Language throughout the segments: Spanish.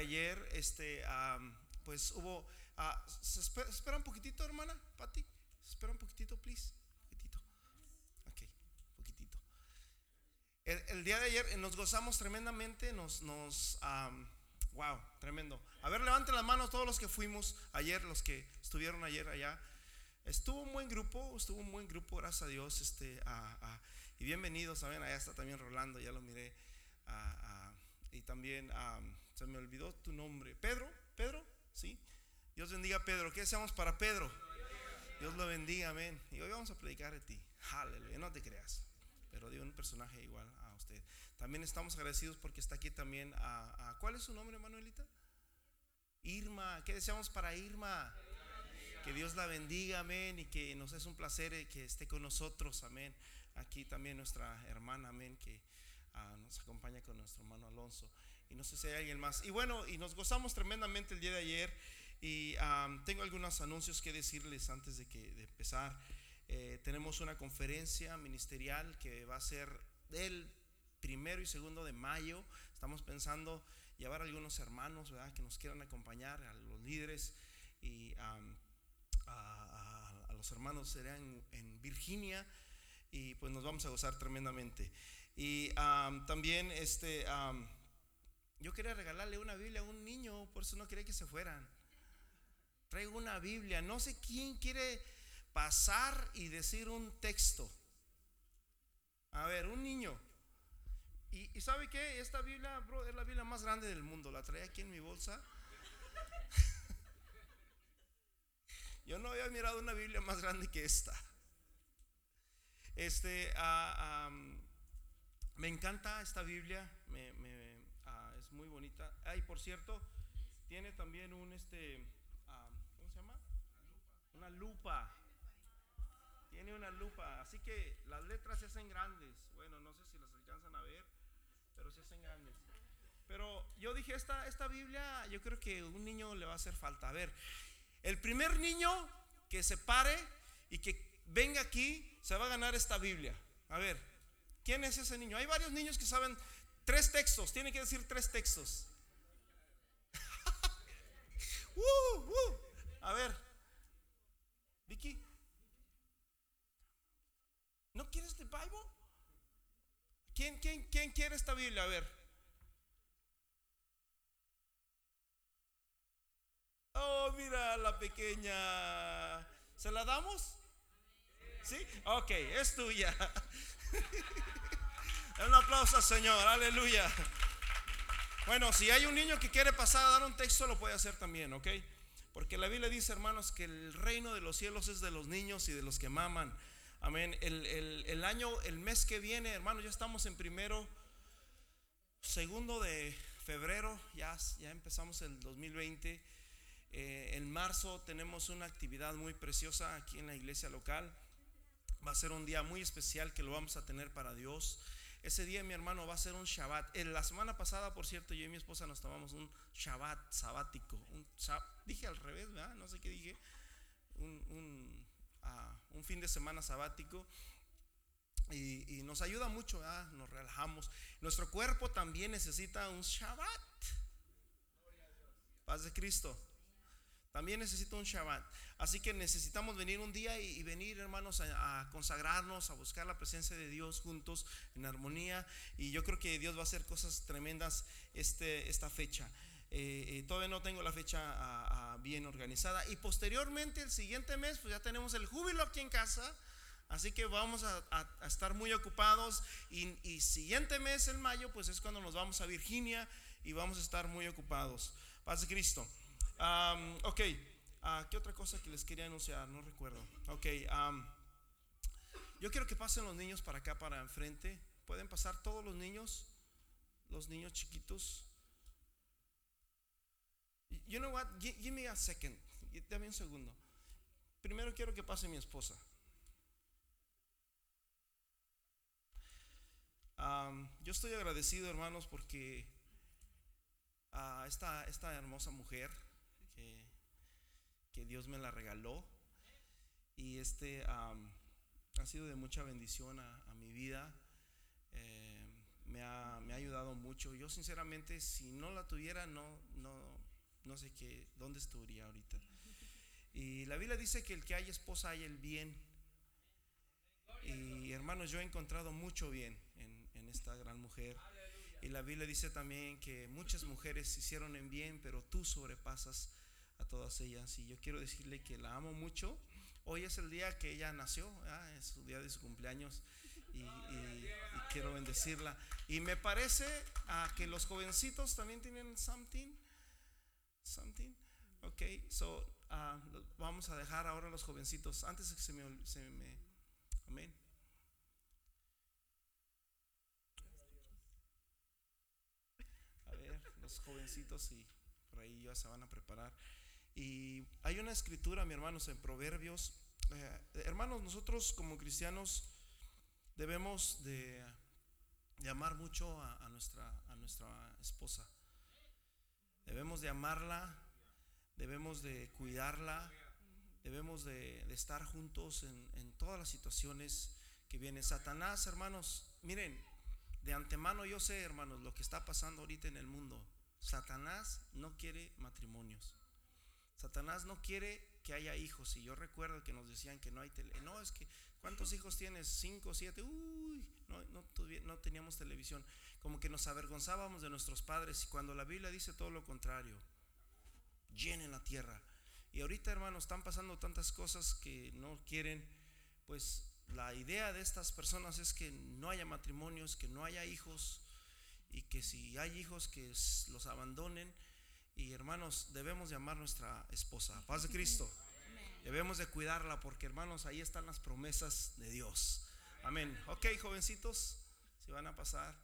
ayer, este, pues hubo, ah, espera, un poquitito, hermana, Pati, espera un poquitito, please, poquitito, ok, poquitito. El, día de ayer eh, nos gozamos tremendamente, nos, nos, wow, tremendo. A ver, levanten las manos todos los que fuimos ayer, los que estuvieron ayer allá. Estuvo un buen grupo, estuvo un buen grupo, gracias a Dios, este, y bienvenidos, saben, allá está también Rolando, ya lo miré, y también se me olvidó tu nombre, Pedro, Pedro, sí, Dios bendiga a Pedro, ¿qué deseamos para Pedro? Dios lo bendiga, amén. Y hoy vamos a predicar de ti, aleluya, no te creas, pero de un personaje igual a usted. También estamos agradecidos porque está aquí también a, ¿cuál es su nombre, Manuelita? Irma, ¿qué deseamos para Irma? Que Dios la bendiga, amén, y que nos es un placer eh, que esté con nosotros, amén. Aquí también nuestra hermana, amén, que ah, nos acompaña con nuestro hermano Alonso. Y no sé si hay alguien más. Y bueno, y nos gozamos tremendamente el día de ayer. Y tengo algunos anuncios que decirles antes de, que, empezar. Eh, tenemos una conferencia ministerial que va a ser el primero y segundo de mayo. Estamos pensando llevar a algunos hermanos ¿verdad? que nos quieran acompañar, a los líderes y a, los hermanos serán en Virginia y pues nos vamos a gozar tremendamente. Y también este, yo quería regalarle una Biblia a un niño, por eso no quería que se fueran. Traigo una Biblia, no sé quién quiere pasar y decir un texto. A ver, un niño. Y, sabe que esta Biblia, bro, es la Biblia más grande del mundo. La traía aquí en mi bolsa. Yo no había mirado una Biblia más grande que esta. Este, ah, me encanta esta Biblia, me, ah, es muy bonita. Ay, por cierto, tiene también un, este, ¿cómo se llama? Una lupa. Tiene una lupa, así que las letras se hacen grandes. Bueno, no sé si las alcanzan a ver, pero se hacen grandes. Pero yo dije, esta, esta Biblia, yo creo que un niño le va a hacer falta. A ver, el primer niño que se pare y que venga aquí se va a ganar esta Biblia. A ver, ¿quién es ese niño? Hay varios niños que saben tres textos, tiene que decir tres textos. Uh, uh. A ver, Vicky, ¿no quieres el Bible? ¿Quién, quién, quién quiere esta Biblia? A ver. Oh, mira la pequeña. ¿Se la damos? ¿Sí? Ok, es tuya. Un aplauso, Señor. Aleluya. Bueno, si hay un niño que quiere pasar a dar un texto, lo puede hacer también, ¿ok? Porque la Biblia dice, hermanos, que el reino de los cielos es de los niños y de los que maman. Amén. El, el año, el mes que viene, hermanos, ya estamos en primero, segundo de febrero, ya, ya empezamos el 2020. Eh, en marzo tenemos una actividad muy preciosa aquí en la iglesia local. Va a ser un día muy especial que lo vamos a tener para Dios. Ese día, mi hermano, va a ser un Shabbat. En la semana pasada, por cierto, yo y mi esposa nos tomamos un Shabbat sabático. Un, dije al revés, ¿verdad? No sé qué dije. Un, ah, fin de semana sabático. Y, nos ayuda mucho, nos relajamos. Nuestro cuerpo también necesita un Shabbat. Paz de Cristo. También necesito un Shabbat. Así que necesitamos venir un día y, venir, hermanos, a, consagrarnos, a buscar la presencia de Dios juntos en armonía. Y yo creo que Dios va a hacer cosas tremendas este, esta fecha. Eh, eh, todavía no tengo la fecha bien organizada. Y posteriormente, el siguiente mes, pues ya tenemos el júbilo aquí en casa. Así que vamos a, estar muy ocupados. Y, y siguiente mes, en mayo, pues es cuando nos vamos a Virginia y vamos a estar muy ocupados. Paz de Cristo ok, uh, ¿qué otra cosa que les quería anunciar? No recuerdo. Ok, yo quiero que pasen los niños para acá, para enfrente. ¿Pueden pasar todos los niños? Los niños chiquitos. You know what? Give, me a second. Dame un segundo. Primero quiero que pase mi esposa. yo estoy agradecido, hermanos, porque a esta, esta hermosa mujer que Dios me la regaló. Y este ha sido de mucha bendición a, mi vida. Eh, me ha, ayudado mucho. Yo sinceramente, si no la tuviera, no, no, no sé qué, dónde estaría ahorita. Y la Biblia dice que el que hay esposa hay el bien. Y hermanos, yo he encontrado mucho bien en, en esta gran mujer. Y la Biblia dice también que muchas mujeres hicieron en bien, pero tú sobrepasas a todas ellas. Y yo quiero decirle que la amo mucho. Hoy es el día que ella nació, es su día de su cumpleaños. Y, quiero bendecirla. Y me parece a que los jovencitos también tienen something. Something. Ok, so uh, vamos a dejar ahora a los jovencitos antes que se me. Se amén. A ver, los jovencitos y por ahí ya se van a preparar. Y hay una escritura, mi hermanos, en Proverbios. Eh, hermanos, nosotros como cristianos debemos de, amar mucho a, nuestra, a nuestra esposa. Debemos de amarla, debemos de cuidarla, debemos de, estar juntos en, en, todas las situaciones que vienen. Satanás, hermanos, miren, de antemano yo sé, hermanos, lo que está pasando ahorita en el mundo. Satanás no quiere matrimonios. Satanás no quiere que haya hijos. Y yo recuerdo que nos decían que no hay tele. No, es que, ¿cuántos hijos tienes? Cinco, siete. Uy, no, no, no teníamos televisión. Como que nos avergonzábamos de nuestros padres. Y cuando la Biblia dice todo lo contrario, llenen la tierra. Y ahorita, hermanos, están pasando tantas cosas que no quieren. Pues la idea de estas personas es que no haya matrimonios, que no haya hijos. Y que si hay hijos, que los abandonen y hermanos, debemos de amar nuestra esposa. Paz de Cristo. Debemos de cuidarla porque hermanos, ahí están las promesas de Dios. Amén. Ok, jovencitos, si van a pasar.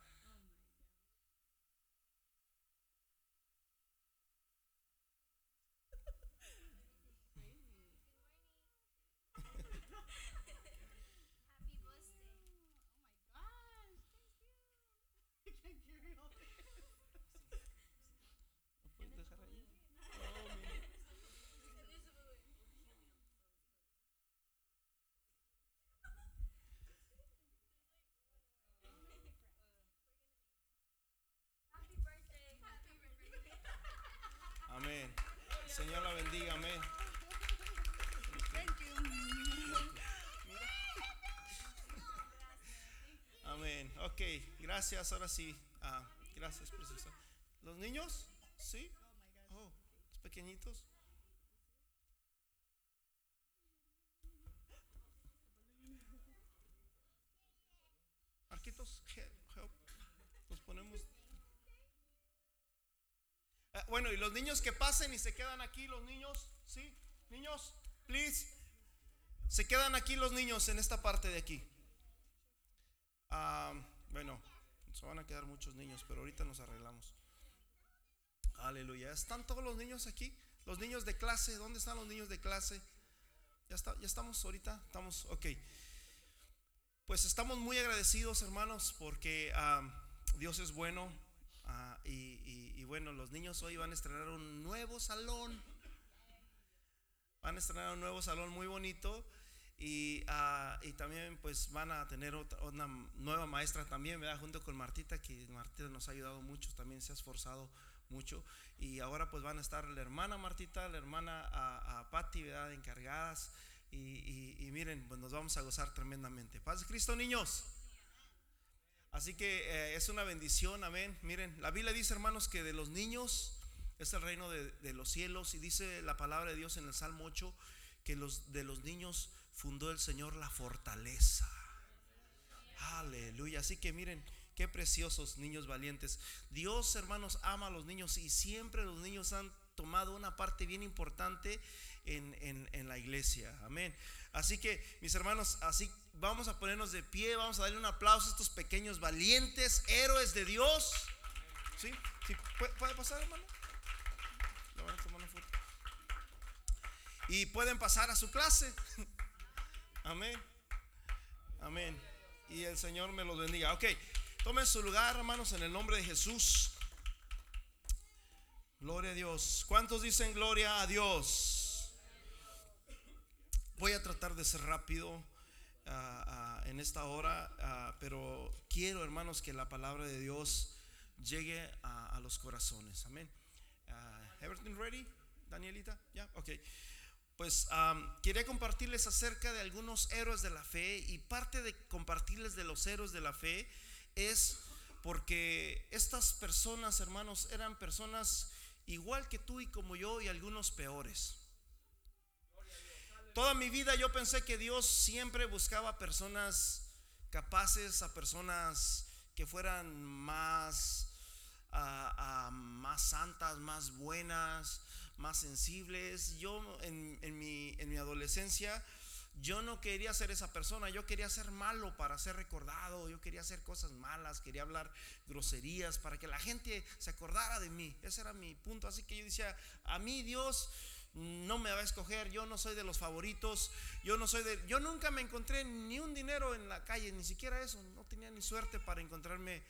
La bendiga, amén. Amén. Ok, gracias. Ahora sí. Ah, gracias, preciosa. ¿Los niños? ¿Sí? Oh, los pequeñitos. Marquitos, help. Nos ponemos bueno, y los niños que pasen y se quedan aquí, los niños, ¿sí? Niños, please. Se quedan aquí los niños en esta parte de aquí. Ah, bueno, se van a quedar muchos niños, pero ahorita nos arreglamos. Aleluya. ¿Están todos los niños aquí? Los niños de clase, ¿dónde están los niños de clase? Ya, está, ya estamos ahorita, estamos, ok. Pues estamos muy agradecidos, hermanos, porque ah, Dios es bueno y, bueno, los niños hoy van a estrenar un nuevo salón. Van a estrenar un nuevo salón muy bonito. Y, ah, también pues van a tener otra, una nueva maestra también, ¿verdad? Junto con Martita, que Martita nos ha ayudado mucho, también se ha esforzado mucho. Y ahora pues van a estar la hermana Martita, la hermana a, a Patti, ¿verdad? Encargadas. Y, y, miren, pues nos vamos a gozar tremendamente. Paz Cristo, niños. Así que eh, es una bendición, amén. Miren, la Biblia dice, hermanos, que de los niños es el reino de, los cielos. Y dice la palabra de Dios en el Salmo 8 que los, de los niños fundó el Señor la fortaleza. Aleluya. Así que miren, qué preciosos niños valientes. Dios, hermanos, ama a los niños y siempre los niños han tomado una parte bien importante en, en la iglesia. Amén. Así que, mis hermanos, así vamos a ponernos de pie, vamos a darle un aplauso a estos pequeños valientes, héroes de Dios. ¿Sí? ¿Puede, pasar, hermano? Y pueden pasar a su clase. Amén. Amén. Y el Señor me los bendiga. Ok, tomen su lugar, hermanos, en el nombre de Jesús. Gloria a Dios. ¿Cuántos dicen gloria a Dios? Voy a tratar de ser rápido. Ah, ah, en esta hora, ah, pero quiero, hermanos, que la palabra de Dios llegue a, los corazones. Amén. everything ready, Danielita? Ya, ok. Pues quería compartirles acerca de algunos héroes de la fe y parte de compartirles de los héroes de la fe es porque estas personas, hermanos, eran personas igual que tú y como yo y algunos peores. Toda mi vida yo pensé que Dios siempre buscaba personas capaces, a personas que fueran más, más santas, más buenas, más sensibles. Yo en, mi, en mi adolescencia yo no quería ser esa persona, yo quería ser malo para ser recordado, yo quería hacer cosas malas, quería hablar groserías para que la gente se acordara de mí. Ese era mi punto. Así que yo decía, a mí Dios no me va a escoger, yo no soy de los favoritos, yo no soy de... Yo nunca me encontré ni un dinero en la calle, ni siquiera eso, no tenía ni suerte para encontrarme eh,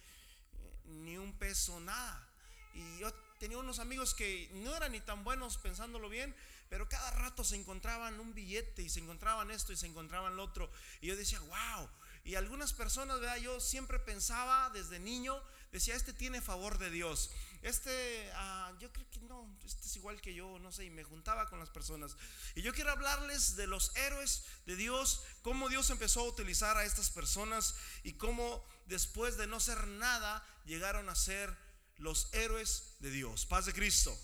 ni un peso, nada. Y yo tenía unos amigos que no eran ni tan buenos pensándolo bien, pero cada rato se encontraban un billete y se encontraban esto y se encontraban lo otro. Y yo decía, wow. Y algunas personas, ¿verdad? Yo siempre pensaba desde niño, decía, este tiene favor de Dios. Este, ah, yo creo que no, este es igual que yo, no sé, y me juntaba con las personas. Y yo quiero hablarles de los héroes de Dios, cómo Dios empezó a utilizar a estas personas y cómo después de no ser nada llegaron a ser los héroes de Dios. Paz de Cristo.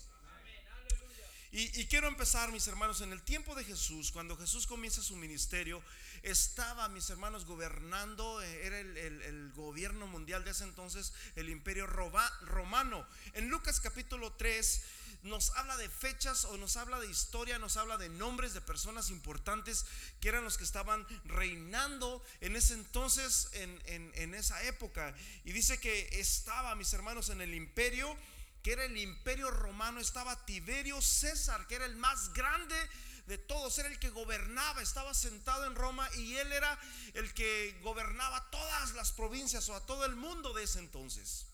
Y, quiero empezar, mis hermanos, en el tiempo de Jesús, cuando Jesús comienza su ministerio, estaba, mis hermanos, gobernando, eh, era el, gobierno mundial de ese entonces, el imperio romano. En Lucas capítulo 3 nos habla de fechas o nos habla de historia, nos habla de nombres de personas importantes que eran los que estaban reinando en ese entonces, en, en esa época. Y dice que estaba, mis hermanos, en el imperio que era el imperio romano, estaba Tiberio César, que era el más grande de todos, era el que gobernaba, estaba sentado en Roma y él era el que gobernaba todas las provincias o a todo el mundo de ese entonces.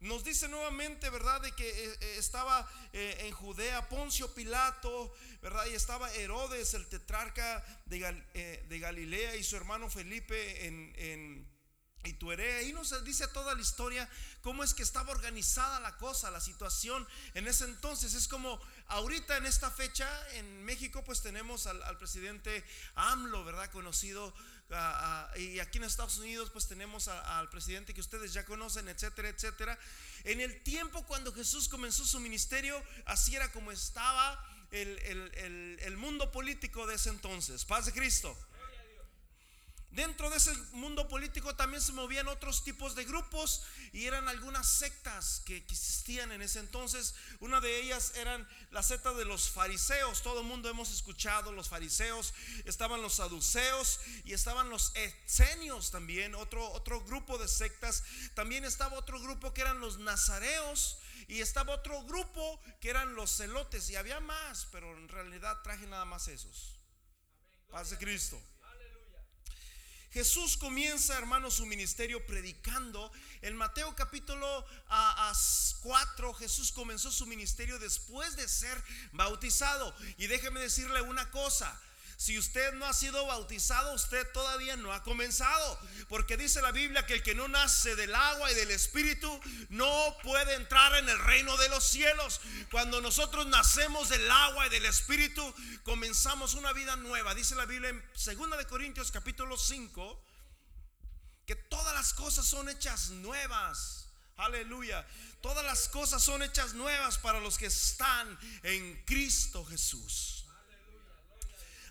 Nos dice nuevamente, ¿verdad?, de que eh, eh, estaba eh, en Judea Poncio Pilato, ¿verdad? Y estaba Herodes, el tetrarca de, Galilea, y su hermano Felipe en y tú eres, ahí nos dice toda la historia cómo es que estaba organizada la cosa, la situación en ese entonces. Es como ahorita en esta fecha en México pues tenemos al, presidente AMLO, ¿verdad? Conocido. y aquí en Estados Unidos pues tenemos al presidente que ustedes ya conocen, etcétera, etcétera. En el tiempo cuando Jesús comenzó su ministerio, así era como estaba el, el mundo político de ese entonces. Paz de Cristo. Dentro de ese mundo político también se movían otros tipos de grupos y eran algunas sectas que existían en ese entonces. Una de ellas eran la secta de los fariseos. Todo el mundo hemos escuchado los fariseos. Estaban los saduceos y estaban los esenios también, otro, otro grupo de sectas. También estaba otro grupo que eran los nazareos y estaba otro grupo que eran los celotes y había más, pero en realidad traje nada más esos. Paz de Cristo. Jesús comienza, hermanos, su ministerio predicando. En Mateo capítulo 4, Jesús comenzó su ministerio después de ser bautizado. Y déjeme decirle una cosa. Si usted no ha sido bautizado, usted todavía no ha comenzado. Porque dice la Biblia que el que no nace del agua y del Espíritu no puede entrar en el reino de los cielos. Cuando nosotros nacemos del agua y del Espíritu, comenzamos una vida nueva. Dice la Biblia en 2 de Corintios capítulo 5 que todas las cosas son hechas nuevas. Aleluya. Todas las cosas son hechas nuevas para los que están en Cristo Jesús.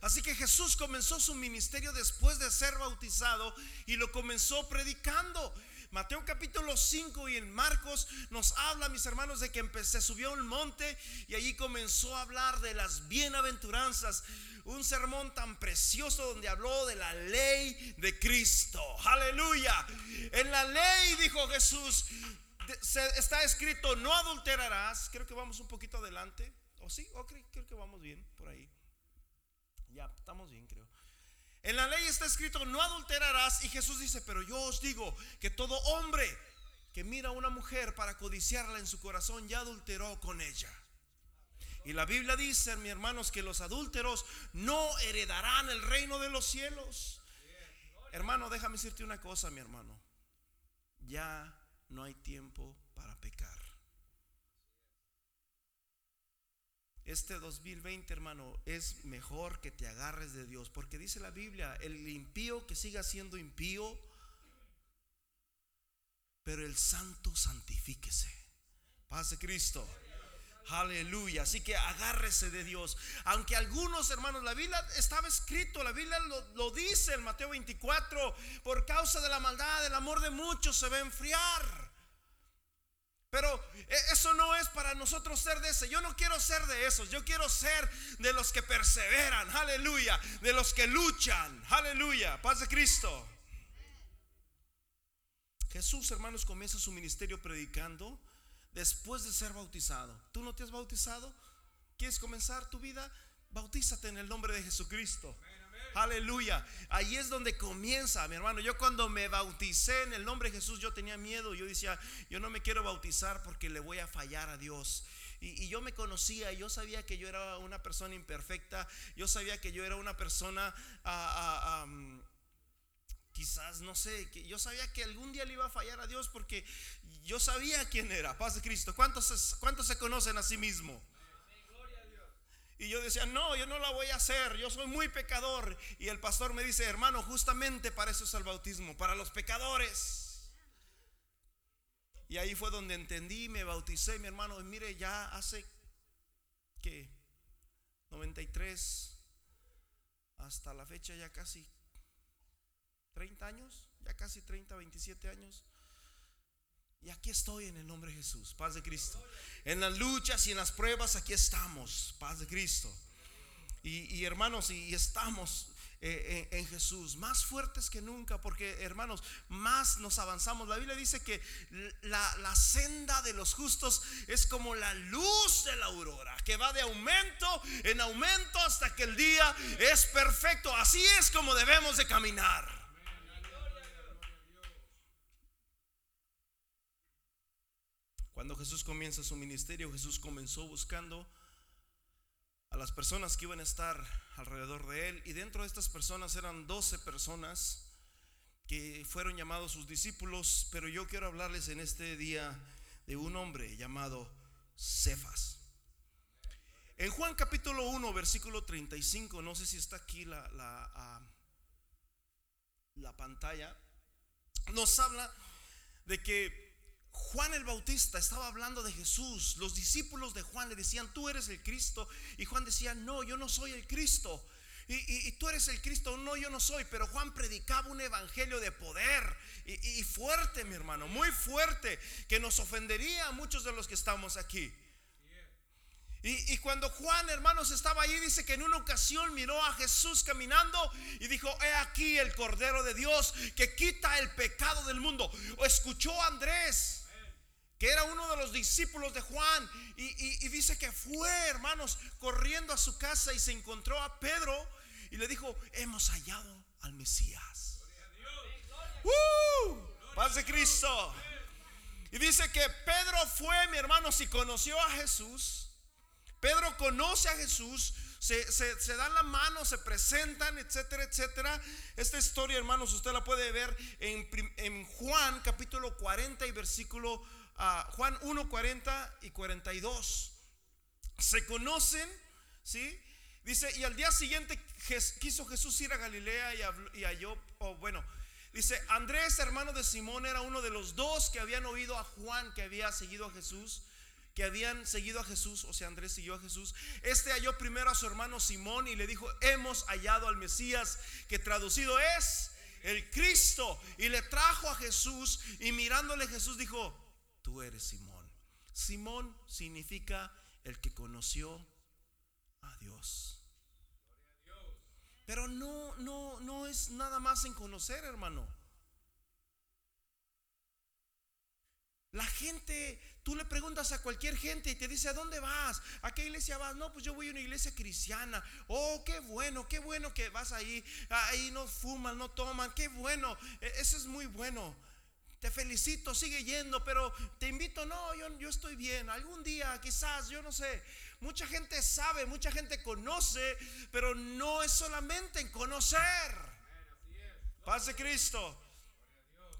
Así que Jesús comenzó su ministerio después de ser bautizado y lo comenzó predicando. Mateo capítulo 5 y en Marcos nos habla, mis hermanos, de que se subió a un monte y allí comenzó a hablar de las bienaventuranzas. Un sermón tan precioso donde habló de la ley de Cristo. Aleluya. En la ley, dijo Jesús, está escrito, no adulterarás. Creo que vamos un poquito adelante. ¿O sí? ¿O creo que vamos bien por ahí? Ya, estamos bien, creo. En la ley está escrito, no adulterarás. Y Jesús dice, pero yo os digo que todo hombre que mira a una mujer para codiciarla en su corazón ya adulteró con ella. Y la Biblia dice, mi hermanos, que los adúlteros no heredarán el reino de los cielos. Hermano, déjame decirte una cosa, mi hermano. Ya no hay tiempo para pecar. Este 2020, hermano, es mejor que te agarres de Dios, porque dice la Biblia, el impío que siga siendo impío, pero el santo santifíquese. Paz de Cristo. Aleluya. Así que agárrese de Dios. Aunque algunos hermanos, la Biblia estaba escrito, la Biblia lo, lo, dice en Mateo 24, por causa de la maldad, el amor de muchos se va a enfriar. Pero e, eso no es para nosotros ser de ese. Yo no quiero ser de esos. Yo quiero ser de los que perseveran. Aleluya. De los que luchan. Aleluya. Paz de Cristo. Jesús, hermanos, comienza su ministerio predicando después de ser bautizado. ¿Tú no te has bautizado? ¿Quieres comenzar tu vida? Bautízate en el nombre de Jesucristo. Aleluya. Ahí es donde comienza, mi hermano. Yo cuando me bauticé en el nombre de Jesús, yo tenía miedo. Yo decía, yo no me quiero bautizar porque le voy a fallar a Dios. Y, yo me conocía, yo sabía que yo era una persona imperfecta. Yo sabía que yo era una persona... Ah, ah, quizás, no sé, que yo sabía que algún día le iba a fallar a Dios porque yo sabía quién era, paz de Cristo. ¿Cuántos, cuántos se conocen a sí mismo? Y yo decía, no, yo no la voy a hacer, yo soy muy pecador. Y el pastor me dice, hermano, justamente para eso es el bautismo, para los pecadores. Y ahí fue donde entendí, me bauticé, mi hermano, mire, ya hace que 93 hasta la fecha ya casi 30 años, ya casi 30, 27 años. Y aquí estoy en el nombre de Jesús, paz de Cristo. En las luchas y en las pruebas, aquí estamos, paz de Cristo. Y, hermanos, y, estamos eh, en, Jesús, más fuertes que nunca, porque hermanos, más nos avanzamos. La Biblia dice que la, la, senda de los justos es como la luz de la aurora, que va de aumento en aumento hasta que el día es perfecto. Así es como debemos de caminar. Cuando Jesús comienza su ministerio, Jesús comenzó buscando a las personas que iban a estar alrededor de él. Y dentro de estas personas eran 12 personas que fueron llamados sus discípulos. Pero yo quiero hablarles en este día de un hombre llamado Cefas. En Juan capítulo 1, versículo 35, no sé si está aquí la, la, ah, la pantalla, nos habla de que Juan el Bautista estaba hablando de Jesús. Los discípulos de Juan le decían, tú eres el Cristo. Y Juan decía, no, yo no soy el Cristo. Y, tú eres el Cristo, no, yo no soy. Pero Juan predicaba un evangelio de poder y, fuerte, mi hermano, muy fuerte, que nos ofendería a muchos de los que estamos aquí. Y, cuando Juan, hermanos, estaba ahí, dice que en una ocasión miró a Jesús caminando y dijo, he aquí el Cordero de Dios que quita el pecado del mundo. O escuchó a Andrés que era uno de los discípulos de Juan, y, dice que fue, hermanos, corriendo a su casa y se encontró a Pedro y le dijo, hemos hallado al Mesías. ¡Uh! Paz de Cristo. Y dice que Pedro fue, mi hermano, si conoció a Jesús. Pedro conoce a Jesús, se, se, dan la mano, se presentan, etcétera, etcétera. Esta historia, hermanos, usted la puede ver en, en Juan capítulo 40 y versículo Juan 1, 40 y 42. Se conocen, ¿sí? Dice, y al día siguiente quiso Jesús ir a Galilea y, yo o bueno, dice, Andrés, hermano de Simón, era uno de los dos que habían oído a Juan que había seguido a Jesús que habían seguido a Jesús, o sea, Andrés siguió a Jesús. Este halló primero a su hermano Simón y le dijo, hemos hallado al Mesías, que traducido es el Cristo. Y le trajo a Jesús y mirándole Jesús dijo, tú eres Simón. Simón significa el que conoció a Dios. Pero no, no, no es nada más en conocer, hermano. La gente, tú le preguntas a cualquier gente y te dice, ¿a dónde vas? ¿A qué iglesia vas? No, pues yo voy a una iglesia cristiana. Oh, qué bueno, qué bueno que vas ahí. Ahí no fuman, no toman. Qué bueno. E, eso es muy bueno. Te felicito, sigue yendo, pero te invito, no, yo, estoy bien. Algún día, quizás, yo no sé. Mucha gente sabe, mucha gente conoce, pero no es solamente en conocer. Paz de Cristo.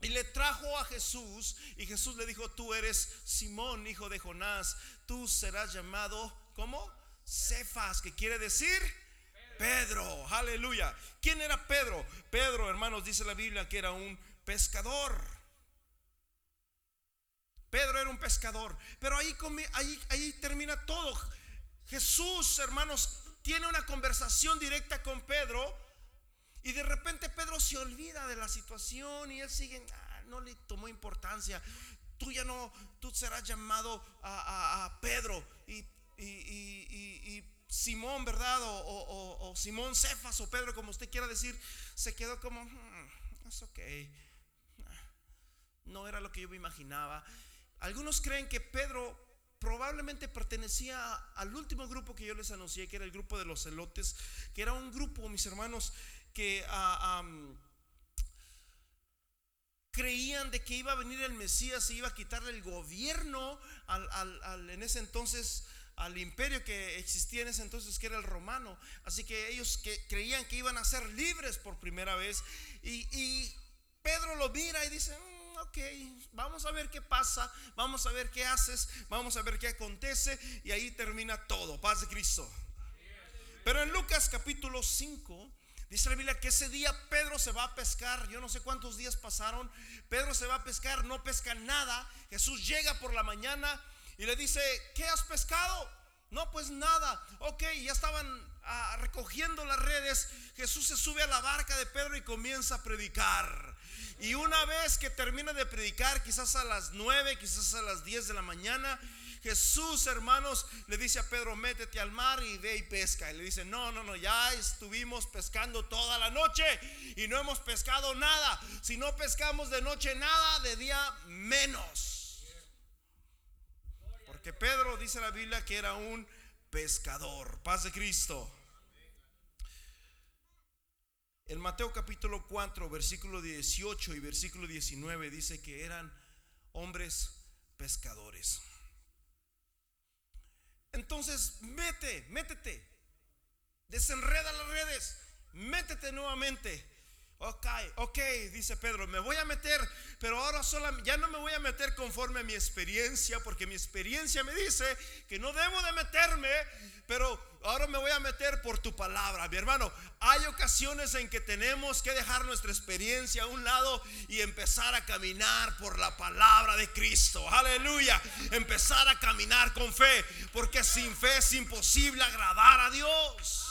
Y le trajo a Jesús y Jesús le dijo, tú eres Simón, hijo de Jonás, tú serás llamado, ¿cómo? Cefas, que quiere decir Pedro. Aleluya. ¿Quién era Pedro? Pedro, hermanos, dice la Biblia que era un pescador. Pedro era un pescador. Pero ahí, ahí, ahí termina todo. Jesús, hermanos, tiene una conversación directa con Pedro. Y de repente Pedro se olvida de la situación y él sigue, ah, no le tomó importancia. Tú ya no, tú serás llamado a, Pedro y, Simón, ¿verdad? O, Simón Cefas o Pedro, como usted quiera decir, se quedó como, hmm, es ok. No era lo que yo me imaginaba. Algunos creen que Pedro probablemente pertenecía al último grupo que yo les anuncié, que era el grupo de los celotes, que era un grupo, mis hermanos, que ah, creían de que iba a venir el Mesías y iba a quitarle el gobierno al, en ese entonces al imperio que existía en ese entonces, que era el romano. Así que ellos creían que iban a ser libres por primera vez. Y, y Pedro lo mira y dice, mm, ok, vamos a ver qué pasa, vamos a ver qué haces, vamos a ver qué acontece. Y ahí termina todo, paz de Cristo. Pero en Lucas capítulo 5, Dice la Biblia que ese día Pedro se va a pescar. Yo no sé cuántos días pasaron. Pedro se va a pescar, no pesca nada. Jesús llega por la mañana y le dice, ¿qué has pescado? No, pues nada. Ok, ya estaban ah, recogiendo las redes. Jesús se sube a la barca de Pedro y comienza a predicar. Y una vez que termina de predicar, quizás a las 9, quizás a las 10 de la mañana, Jesús, hermanos, le dice a Pedro, métete al mar y ve y pesca. Y le dice, no, no, no, ya estuvimos pescando toda la noche y no hemos pescado nada. Si no pescamos de noche nada, de día menos. Porque Pedro dice la Biblia que era un pescador. Paz de Cristo. En Mateo capítulo 4, versículo 18 y versículo 19 dice que eran hombres pescadores. Entonces, mete, métete. Desenreda las redes. Métete nuevamente. Ok, ok, dice Pedro, me voy a meter, pero ahora ya no me voy a meter conforme a mi experiencia, porque mi experiencia me dice que no debo de meterme, pero ahora me voy a meter por tu palabra. Mi hermano, hay ocasiones en que tenemos que dejar nuestra experiencia a un lado y empezar a caminar por la palabra de Cristo. Aleluya. Empezar a caminar con fe, porque sin fe es imposible agradar a Dios.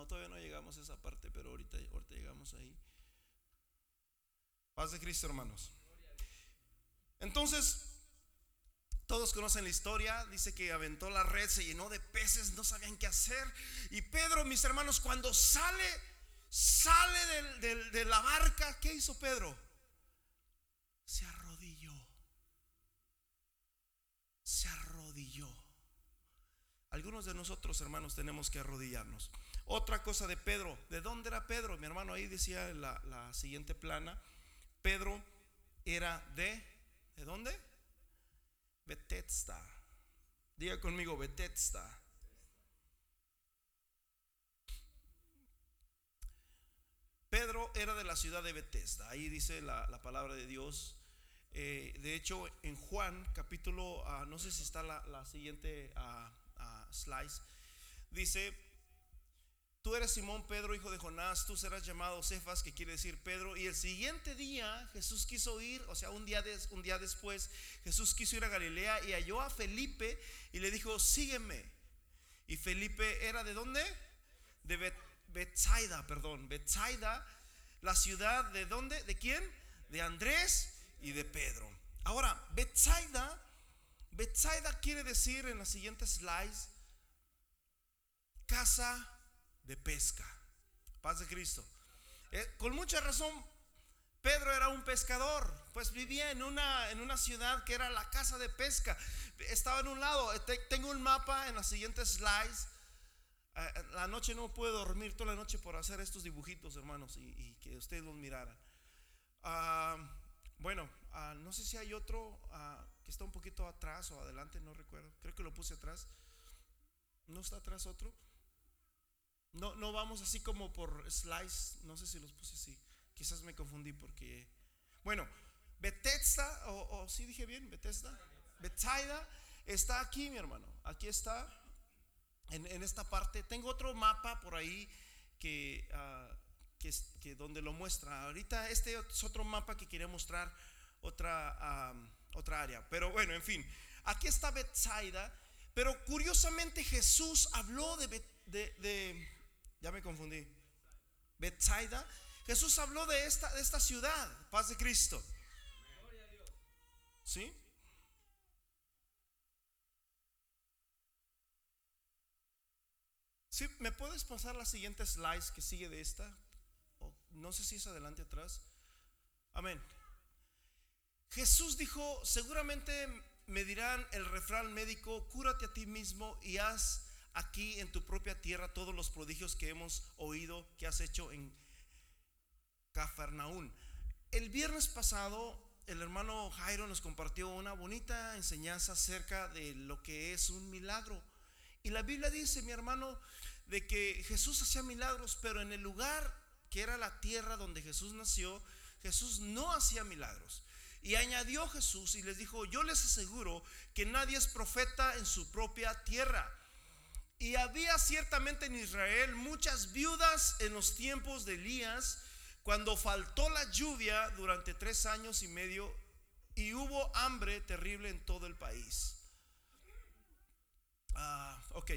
No, todavía no llegamos a esa parte, pero ahorita, ahorita llegamos ahí. Paz de Cristo, hermanos. Entonces, todos conocen la historia, dice que aventó la red, se llenó de peces, no sabían qué hacer. Y Pedro, mis hermanos, cuando sale, sale de la barca, ¿qué hizo Pedro? Se arrodilló. Se arrodilló. Algunos de nosotros, hermanos, tenemos que arrodillarnos. Otra cosa de Pedro, ¿de dónde era Pedro? Mi hermano ahí decía la, la siguiente plana, Pedro era de, ¿de dónde? Bethesda. Diga conmigo, Bethesda. Pedro era de la ciudad de Bethesda. Ahí dice la, palabra de Dios. Eh, de hecho, en Juan, capítulo, ah, no sé si está la, siguiente uh, slice, dice Tú eres Simón Pedro, hijo de Jonás, tú serás llamado Cefas, que quiere decir Pedro. Y el siguiente día Jesús quiso ir, o sea, un día, un día después, Jesús quiso ir a Galilea y halló a Felipe y le dijo, sígueme. Y Felipe era de dónde? De Bethsaida, perdón, Bethsaida, la ciudad de dónde? ¿De quién? De Andrés y de Pedro. Ahora, Bethsaida, Bethsaida quiere decir en la siguiente slides, casa de pesca. Paz de Cristo. Eh, con mucha razón, Pedro era un pescador, pues vivía en una, en una ciudad que era la casa de pesca. Estaba en un lado, tengo un mapa en las siguientes slides. Eh, eh, la noche no puedo dormir toda la noche por hacer estos dibujitos, hermanos, y, que ustedes los miraran. Ah, bueno, ah, no sé si hay otro ah, que está un poquito atrás o adelante, no recuerdo. Creo que lo puse atrás. ¿No está atrás otro? No, no vamos así como por slides. No sé si los puse así. Quizás me confundí porque. Bueno, Bethesda, o, si dije bien, Bethesda. Bethsaida está aquí, mi hermano. Aquí está. En, esta parte. Tengo otro mapa por ahí que, uh, que, donde lo muestra. Ahorita este es otro mapa que quería mostrar otra, otra área. Pero bueno, en fin. Aquí está Bethsaida. Pero curiosamente Jesús habló de, de ya me confundí. Bethsaida Jesús habló de esta, de esta ciudad, paz de Cristo. ¿Sí? ¿Sí? ¿Me puedes pasar la siguiente slides que sigue de esta? no sé si es adelante atrás. Amén. Jesús dijo, seguramente me dirán el refrán médico, cúrate a ti mismo y haz aquí en tu propia tierra todos los prodigios que hemos oído que has hecho en Cafarnaún. El viernes pasado el hermano Jairo nos compartió una bonita enseñanza acerca de lo que es un milagro. Y la Biblia dice, mi hermano, de que Jesús hacía milagros, pero en el lugar que era la tierra donde Jesús nació, Jesús no hacía milagros. Y añadió Jesús y les dijo, yo les aseguro que nadie es profeta en su propia tierra. Y había ciertamente en Israel muchas viudas en los tiempos de Elías cuando faltó la lluvia durante tres años y medio y hubo hambre terrible en todo el país. Ah, ok.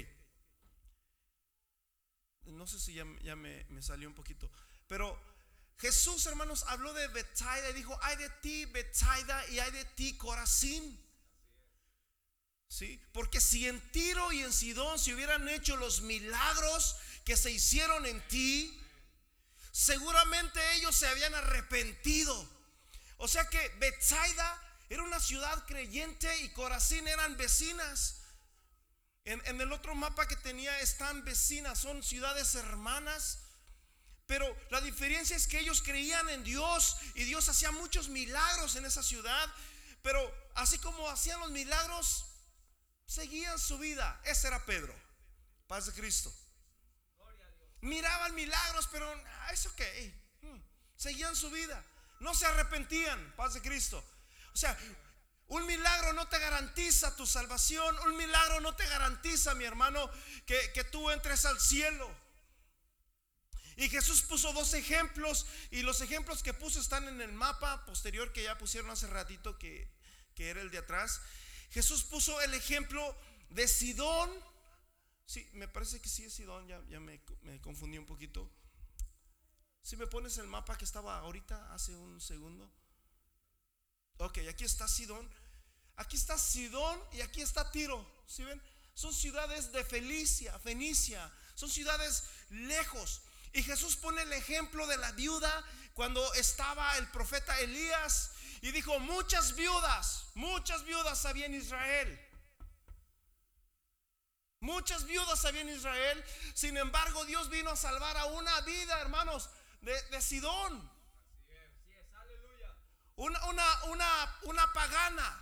No sé si ya, me, salió un poquito. Pero Jesús, hermanos, habló de Bethsaida y dijo, hay de ti Bethsaida y hay de ti Corazín. ¿Sí? Porque si en Tiro y en Sidón se hubieran hecho los milagros que se hicieron en ti, seguramente ellos se habían arrepentido. O sea que Bethsaida era una ciudad creyente y Corazín eran vecinas. En, el otro mapa que tenía están vecinas, son ciudades hermanas. Pero la diferencia es que ellos creían en Dios y Dios hacía muchos milagros en esa ciudad. Pero así como hacían los milagros, seguían su vida. Ese era Pedro. Paz de Cristo miraban milagros, pero ah, eso qué, hmm, seguían su vida, no se arrepentían, paz de Cristo. O sea, un milagro no te garantiza tu salvación, un milagro no te garantiza, mi hermano, que, que tú entres al cielo. Y Jesús puso dos ejemplos y los ejemplos que puso están en el mapa posterior que ya pusieron hace ratito, que, que era el de atrás. Jesús puso el ejemplo de Sidón Sí, me parece que sí es Sidón, ya, me, confundí un poquito. Si me pones el mapa que estaba ahorita, hace un segundo. Ok, aquí está Sidón. Aquí está Sidón y aquí está Tiro. ¿Sí ven? Son ciudades de Felicia, Fenicia. Son ciudades lejos. Y Jesús pone el ejemplo de la viuda cuando estaba el profeta Elías y dijo, muchas viudas, muchas viudas había en Israel. Muchas viudas había en Israel. Sin embargo, Dios vino a salvar a una vida, hermanos, de, Sidón. Una, una, pagana.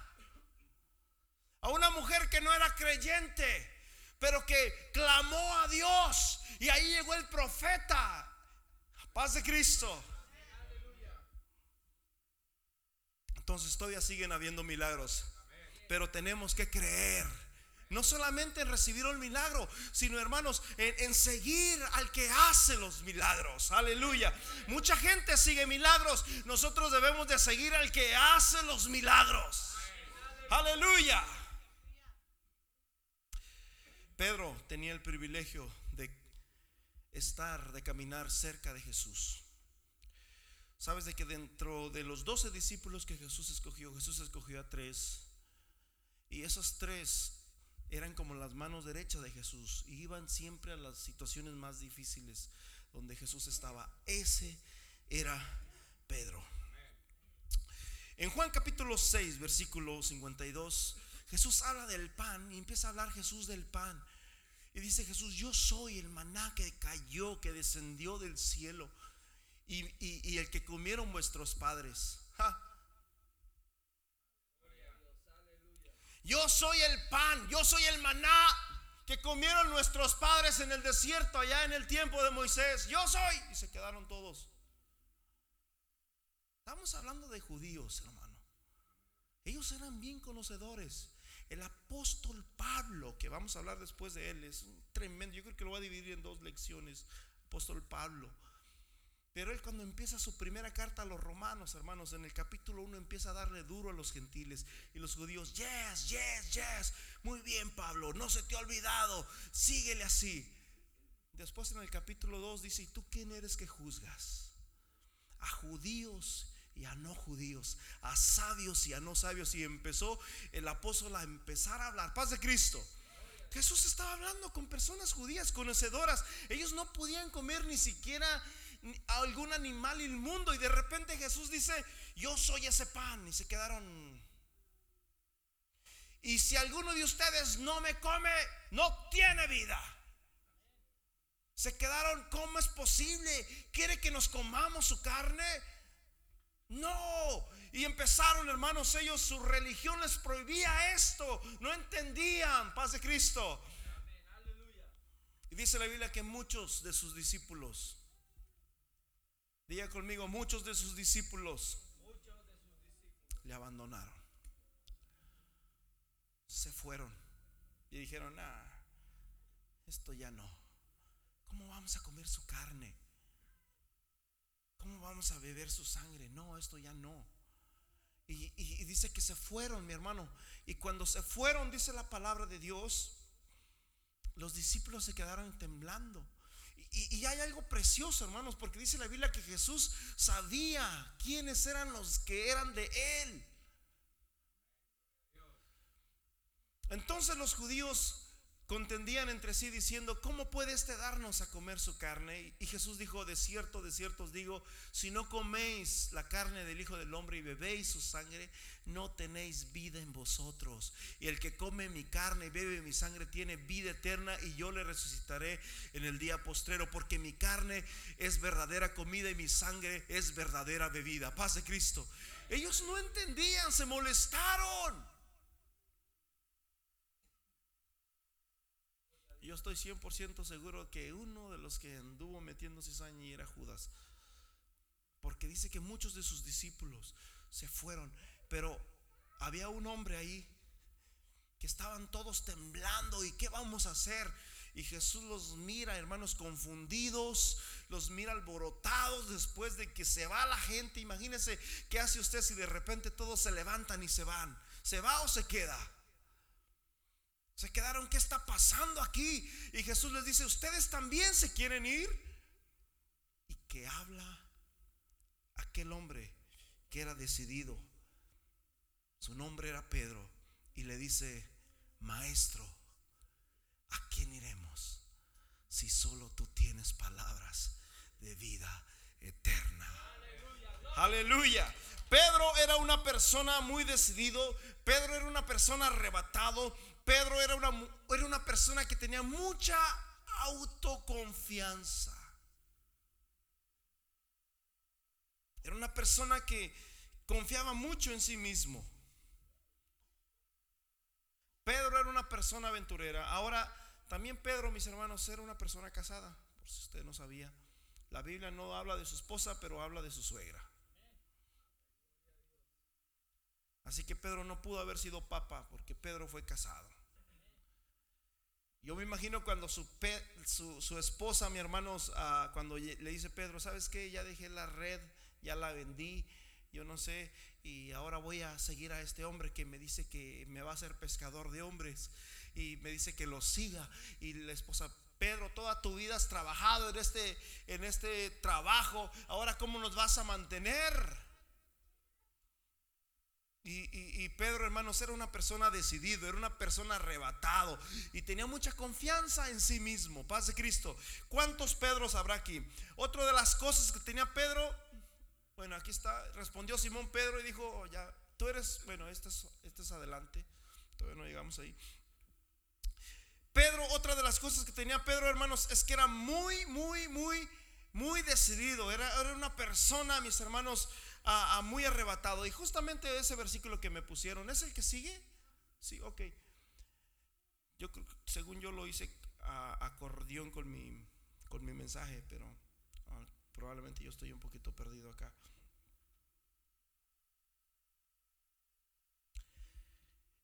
A una mujer que no era creyente, pero que clamó a Dios. Y ahí llegó el profeta. Paz de Cristo. Entonces todavía siguen habiendo milagros. Pero tenemos que creer no solamente en recibir el milagro, sino hermanos, en, seguir al que hace los milagros. Aleluya. Mucha gente sigue milagros. Nosotros debemos de seguir al que hace los milagros. Aleluya. Pedro tenía el privilegio de estar, de caminar cerca de Jesús. Sabes de que dentro de los doce discípulos que Jesús escogió, Jesús escogió a tres. Y esos tres eran como las manos derechas de Jesús y iban siempre a las situaciones más difíciles donde Jesús estaba. Ese era Pedro. En Juan capítulo 6, versículo 52, Jesús habla del pan y empieza a hablar Jesús del pan. Y dice Jesús, yo soy el maná que cayó, que descendió del cielo y, el que comieron vuestros padres. Yo soy el pan, yo soy el maná que comieron nuestros padres en el desierto allá en el tiempo de Moisés. Yo soy. Y se quedaron todos. Estamos hablando de judíos, hermano. Ellos eran bien conocedores. El apóstol Pablo, que vamos a hablar después de él, es tremendo. Yo creo que lo voy a dividir en dos lecciones. Apóstol Pablo. Pero él cuando empieza su primera carta a los romanos, hermanos, en el capítulo 1 empieza a darle duro a los gentiles y los judíos, yes, yes, yes, muy bien Pablo, no se te ha olvidado, síguele así. Después en el capítulo 2 dice, ¿y tú quién eres que juzgas? A judíos y a no judíos, a sabios y a no sabios. Y empezó el apóstol a empezar a hablar, paz de Cristo. Jesús estaba hablando con personas judías conocedoras. Ellos no podían comer ni siquiera algún animal inmundo y de repente Jesús dice, yo soy ese pan y se quedaron. Y si alguno de ustedes no me come, no tiene vida. Se quedaron, ¿cómo es posible? ¿Quiere que nos comamos su carne? No. Y empezaron, hermanos, ellos, su religión les prohibía esto. No entendían, paz de Cristo. Y dice la Biblia que muchos de sus discípulos Diga conmigo, muchos de sus discípulos le abandonaron. Se fueron y dijeron, ah, esto ya no. ¿Cómo vamos a comer su carne? ¿Cómo vamos a beber su sangre? No, esto ya no. Y, y, dice que se fueron, mi hermano. Y cuando se fueron, dice la palabra de Dios, los discípulos se quedaron temblando. Y, hay algo precioso, hermanos, porque dice la Biblia que Jesús sabía quiénes eran los que eran de Él. Entonces los judíos contendían entre sí diciendo, ¿cómo puede este darnos a comer su carne? Y Jesús dijo, de cierto, de cierto os digo, si no coméis la carne del Hijo del Hombre y bebéis su sangre, no tenéis vida en vosotros. Y el que come mi carne y bebe mi sangre tiene vida eterna y yo le resucitaré en el día postrero, porque mi carne es verdadera comida y mi sangre es verdadera bebida. Paz de Cristo. Ellos no entendían, se molestaron. Yo estoy 100% seguro que uno de los que anduvo metiendo cizaña era Judas. Porque dice que muchos de sus discípulos se fueron. Pero había un hombre ahí que estaban todos temblando. ¿Y qué vamos a hacer? Y Jesús los mira, hermanos, confundidos, los mira alborotados después de que se va la gente. Imagínense qué hace usted si de repente todos se levantan y se van. ¿Se va o se queda? Se quedaron, ¿qué está pasando aquí? Y Jesús les dice, ¿ustedes también se quieren ir? Y que habla aquel hombre que era decidido. Su nombre era Pedro. Y le dice, maestro, ¿a quién iremos? Si solo tú tienes palabras de vida eterna. Aleluya. Pedro era una persona muy decidido. Pedro era una persona arrebatado. Pedro era una, era una persona que tenía mucha autoconfianza. Era una persona que confiaba mucho en sí mismo. Pedro era una persona aventurera. Ahora, también Pedro, mis hermanos, era una persona casada, por si usted no sabía. La Biblia no habla de su esposa, pero habla de su suegra. Así que Pedro no pudo haber sido papa porque Pedro fue casado. Yo me imagino cuando su, esposa, mi hermanos, ah, cuando le dice Pedro, ¿sabes qué? Ya dejé la red, ya la vendí, yo no sé, y ahora voy a seguir a este hombre que me dice que me va a ser pescador de hombres y me dice que lo siga. Y la esposa, Pedro, toda tu vida has trabajado en este, en este trabajo, ahora ¿cómo nos vas a mantener? Y, Pedro, hermanos, era una persona decidido, era una persona arrebatado y tenía mucha confianza en sí mismo. Paz de Cristo. ¿Cuántos Pedros habrá aquí? Otra de las cosas que tenía Pedro Bueno, aquí está. Respondió Simón Pedro y dijo, oh, ya, tú eres, bueno, este es, este es adelante. Todavía no llegamos ahí. Pedro, otra de las cosas que tenía Pedro, hermanos, es que era muy, muy, muy, muy decidido. Era, era una persona, mis hermanos, muy arrebatado. Y justamente ese versículo que me pusieron, ¿es el que sigue? Sí, ok. Yo según yo lo hice a acordeón con mi, con mi mensaje, pero ah, probablemente yo estoy un poquito perdido acá.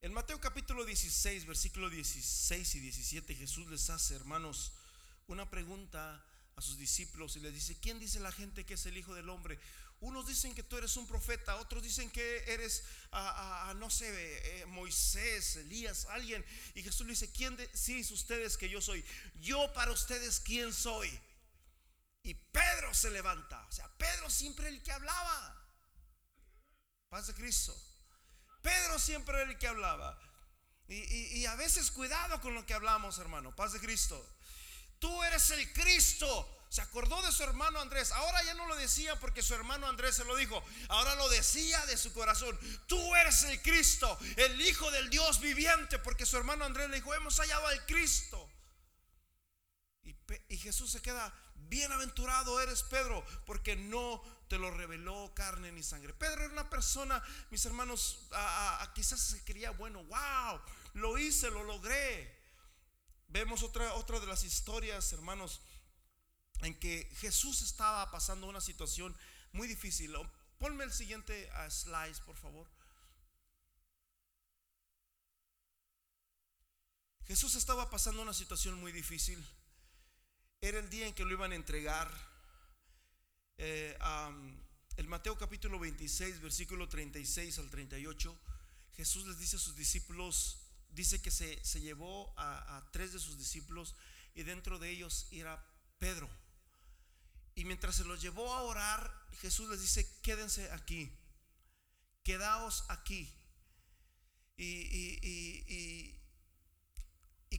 En Mateo capítulo 16, versículo 16 y 17, Jesús les hace, hermanos, una pregunta a sus discípulos y les dice, ¿quién dice la gente que es el Hijo del Hombre? Unos dicen que tú eres un profeta, otros dicen que eres, no sé, eh, Moisés, Elías, alguien. Y Jesús le dice, ¿quién decís ustedes que yo soy? Yo para ustedes, ¿quién soy? Y Pedro se levanta. O sea, Pedro siempre el que hablaba. Paz de Cristo. Pedro siempre el que hablaba. Y, y, a veces cuidado con lo que hablamos, hermano. Paz de Cristo. Tú eres el Cristo. Se acordó de su hermano Andrés. Ahora ya no lo decía porque su hermano Andrés se lo dijo. Ahora lo decía de su corazón. Tú eres el Cristo, el Hijo del Dios viviente. Porque su hermano Andrés le dijo, hemos hallado al Cristo. Y, y Jesús se queda, bienaventurado eres Pedro, porque no te lo reveló carne ni sangre. Pedro era una persona, mis hermanos, quizás se creía bueno, wow, lo hice, lo logré. Vemos otra, otra de las historias, hermanos, en que Jesús estaba pasando una situación muy difícil. Ponme el siguiente uh, slide, por favor. Jesús estaba pasando una situación muy difícil. Era el día en que lo iban a entregar. Eh, el Mateo capítulo 26, versículo 36 al 38, Jesús les dice a sus discípulos, dice que se, llevó a, tres de sus discípulos y dentro de ellos era Pedro. Y mientras se los llevó a orar, Jesús les dice, quédense aquí, quedaos aquí. Y,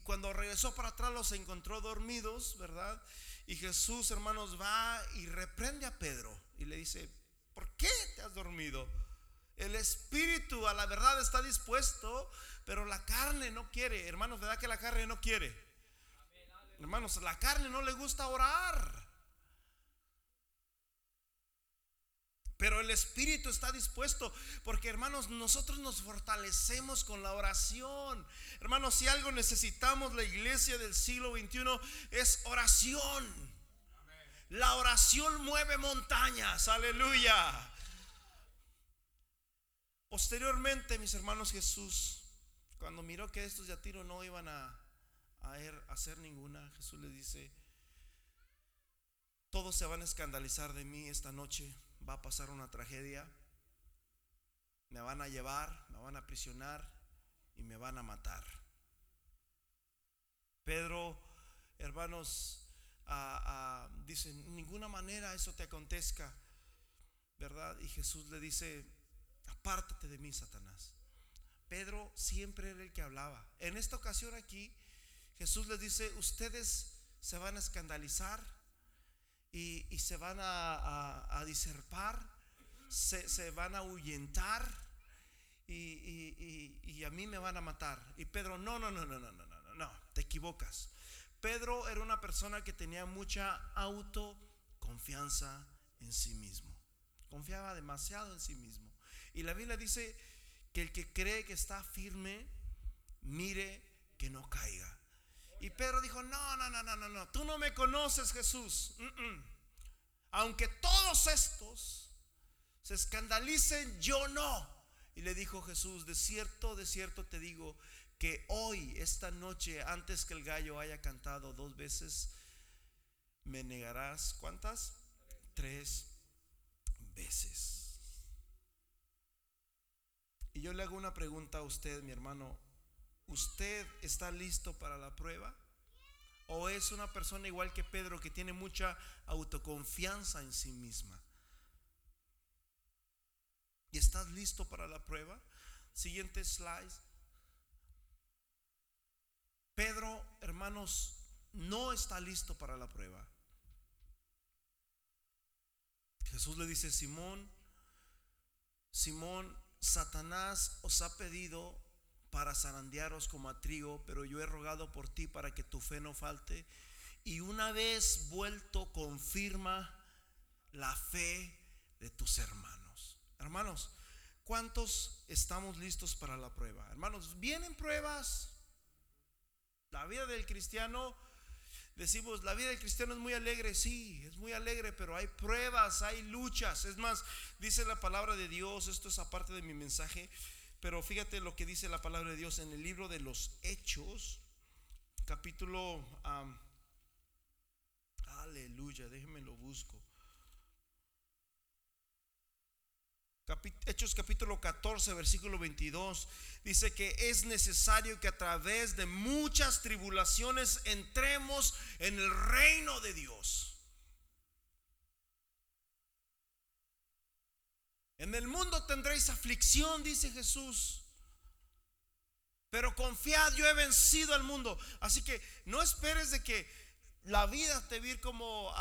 cuando regresó para atrás los encontró dormidos, ¿verdad? Y Jesús, hermanos, va y reprende a Pedro y le dice, ¿por qué te has dormido? El espíritu a la verdad está dispuesto, pero la carne no quiere. Hermanos, ¿verdad que la carne no quiere? Hermanos, la carne no le gusta orar. Pero el espíritu está dispuesto porque hermanos, nosotros nos fortalecemos con la oración. Hermanos, si algo necesitamos la iglesia del siglo XXI es oración. La oración mueve montañas, aleluya. Posteriormente, mis hermanos Jesús cuando miró que estos de tiro no iban a, er, a hacer ninguna, Jesús les dice, todos se van a escandalizar de mí esta noche, va a pasar una tragedia, me van a llevar, me van a aprisionar y me van a matar. Pedro, hermanos, dice, en ninguna manera eso te acontezca, ¿verdad? Y Jesús le dice, apártate de mí, Satanás. Pedro siempre era el que hablaba. En esta ocasión aquí, Jesús les dice, ustedes se van a escandalizar y, se van a, diserpar, se, van a ahuyentar y, y, a mí me van a matar. Y Pedro, no, no, no, no, no, no, no, no, te equivocas. Pedro era una persona que tenía mucha autoconfianza en sí mismo. Confiaba demasiado en sí mismo. Y la Biblia dice que el que cree que está firme, mire que no caiga. Y Pedro dijo, no, no, no, no, no, no, tú no me conoces Jesús. Aunque todos estos se escandalicen, yo no. Y le dijo Jesús, de cierto, de cierto te digo que hoy, esta noche, antes que el gallo haya cantado dos veces, me negarás, ¿cuántas? Tres veces. Y yo le hago una pregunta a usted, mi hermano. ¿Usted está listo para la prueba? ¿O es una persona igual que Pedro que tiene mucha autoconfianza en sí misma? ¿Y estás listo para la prueba? Siguiente slide. Pedro, hermanos, no está listo para la prueba. Jesús le dice, Simón, Simón, Satanás os ha pedido para zarandearos como a trigo, pero yo he rogado por ti para que tu fe no falte. Y una vez vuelto, confirma la fe de tus hermanos. Hermanos, ¿cuántos estamos listos para la prueba? Hermanos, ¿vienen pruebas? La vida del cristiano, decimos, la vida del cristiano es muy alegre, sí, es muy alegre, pero hay pruebas, hay luchas. Es más, dice la palabra de Dios, esto es aparte de mi mensaje, pero fíjate lo que dice la palabra de Dios en el libro de los Hechos, capítulo... aleluya, déjenme lo busco. Hechos capítulo 14, versículo 22, dice que es necesario que a través de muchas tribulaciones entremos en el reino de Dios. En el mundo tendréis aflicción, dice Jesús. Pero confiad, yo he vencido al mundo. Así que no esperes de que la vida te vir como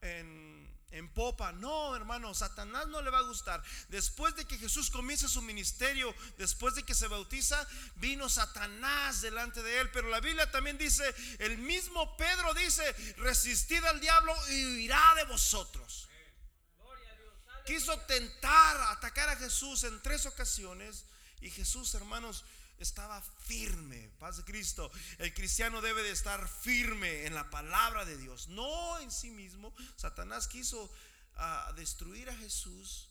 en en popa. No, hermano, Satanás no le va a gustar. Después de que Jesús comienza su ministerio, después de que se bautiza, vino Satanás delante de él. Pero la Biblia también dice, el mismo Pedro dice, resistid al diablo y huirá de vosotros. Quiso tentar, atacar a Jesús en tres ocasiones. Y Jesús, hermanos, estaba firme. Paz de Cristo. El cristiano debe de estar firme en la palabra de Dios, no en sí mismo. Satanás quiso ah, destruir a Jesús.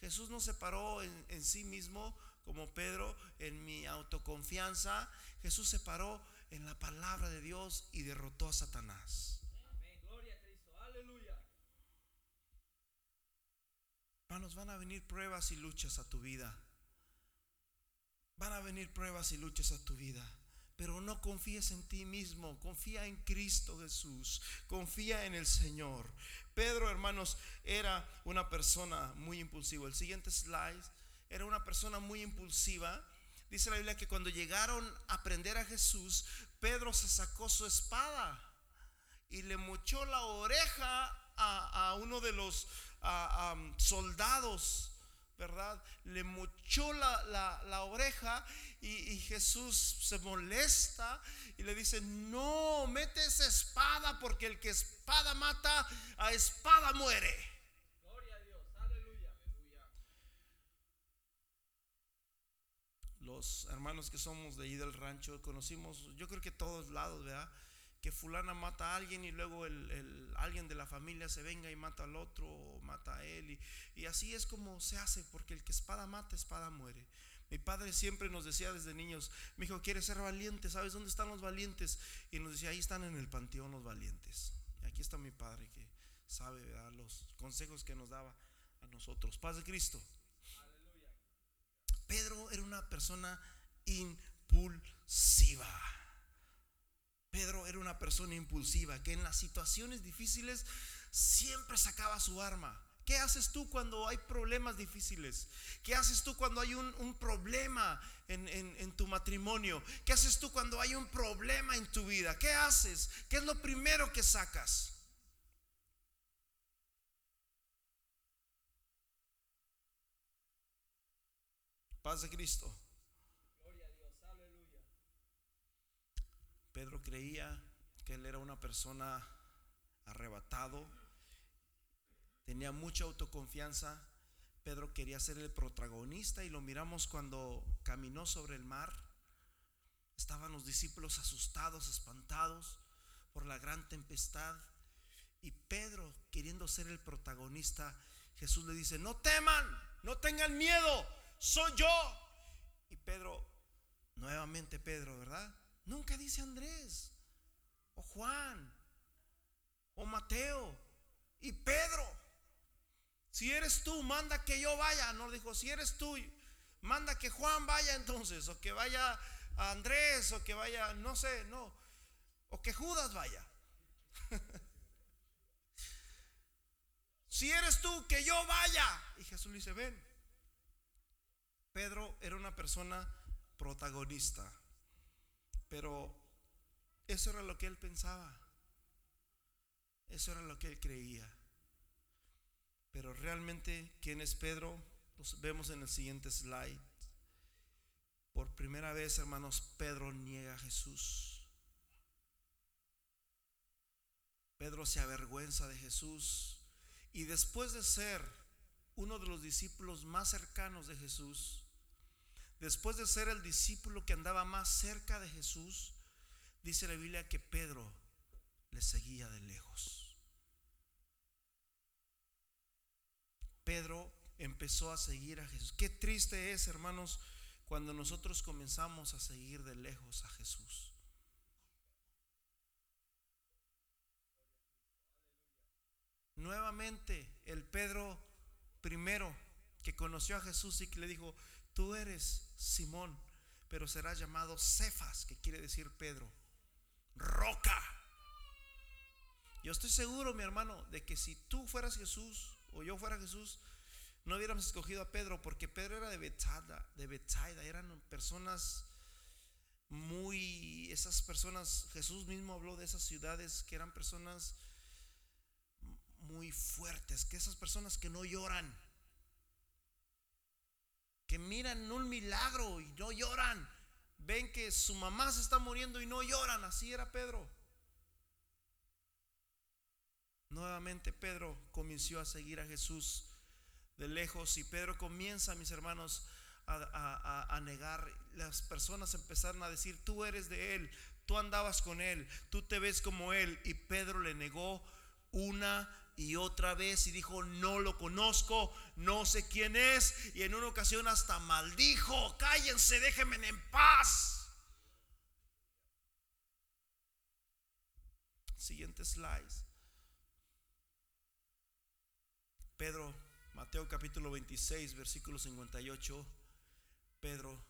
Jesús no se paró en, en sí mismo como Pedro en mi autoconfianza. Jesús se paró en la palabra de Dios y derrotó a Satanás. Gloria a Cristo. Aleluya. Hermanos, van a venir pruebas y luchas a tu vida. Van a venir pruebas y luchas a tu vida. Pero no confíes en ti mismo, confía en Cristo Jesús, confía en el Señor. Pedro, hermanos, era una persona muy impulsiva. El siguiente slide era una persona muy impulsiva. Dice la Biblia que cuando llegaron a prender a Jesús, Pedro se sacó su espada y le mochó la oreja a, uno de los soldados ¿verdad? Le mochó la, oreja y, Jesús se molesta y le dice, no, mete esa espada porque el que espada mata, a espada muere. Gloria a Dios, aleluya. Los hermanos que somos de ahí del rancho conocimos, yo creo que todos lados, ¿verdad? Que fulana mata a alguien y luego el, alguien de la familia se venga y mata al otro o mata a él. Y, así es como se hace, porque el que espada mata, espada muere. Mi padre siempre nos decía desde niños, mi hijo quiere ser valiente, ¿sabes dónde están los valientes? Y nos decía, ahí están en el panteón los valientes. Y aquí está mi padre que sabe los consejos que nos daba a nosotros. Paz de Cristo. Pedro era una persona impulsiva. Pedro era una persona impulsiva que en las situaciones difíciles siempre sacaba su arma. ¿Qué haces tú cuando hay problemas difíciles? ¿Qué haces tú cuando hay un, problema en, en, tu matrimonio? ¿Qué haces tú cuando hay un problema en tu vida? ¿Qué haces? ¿Qué es lo primero que sacas? Paz de Cristo. Pedro creía que él era una persona arrebatado, tenía mucha autoconfianza. Pedro quería ser el protagonista y lo miramos cuando caminó sobre el mar. Estaban los discípulos asustados, espantados por la gran tempestad. Y Pedro, queriendo ser el protagonista, Jesús le dice, no teman, no tengan miedo, soy yo. Y Pedro, nuevamente Pedro, ¿verdad? Nunca dice Andrés, o Juan, o Mateo, y Pedro. Si eres tú, manda que yo vaya. No dijo, si eres tú, manda que Juan vaya entonces, o que vaya Andrés, o que vaya, no sé, no, o que Judas vaya. si eres tú, que yo vaya. Y Jesús le dice, ven. Pedro era una persona protagonista. Pero eso era lo que él pensaba. Eso era lo que él creía. Pero realmente, ¿quién es Pedro? Los vemos en el siguiente slide. Por primera vez, hermanos, Pedro niega a Jesús. Pedro se avergüenza de Jesús. Y después de ser uno de los discípulos más cercanos de Jesús, después de ser el discípulo que andaba más cerca de Jesús, dice la Biblia que Pedro le seguía de lejos. Pedro empezó a seguir a Jesús. Qué triste es, hermanos, cuando nosotros comenzamos a seguir de lejos a Jesús. Nuevamente, el Pedro primero que conoció a Jesús y que le dijo, tú eres Simón, pero serás llamado Cefas, que quiere decir Pedro, roca. Yo estoy seguro, mi hermano, de que si tú fueras Jesús o yo fuera Jesús, no hubiéramos escogido a Pedro, porque Pedro era de Bethsaida, de eran personas muy, esas personas, Jesús mismo habló de esas ciudades que eran personas muy fuertes, que esas personas que no lloran, que miran un milagro y no lloran, ven que su mamá se está muriendo y no lloran, así era Pedro. Nuevamente Pedro comenzó a seguir a Jesús de lejos y Pedro comienza, mis hermanos, a, a, negar. Las personas empezaron a decir, tú eres de Él, tú andabas con Él, tú te ves como Él. Y Pedro le negó una y otra vez y dijo, no lo conozco, no sé quién es. Y en una ocasión hasta maldijo, cállense, déjenme en paz. Siguiente slide. Pedro, Mateo capítulo 26, versículo 58. Pedro,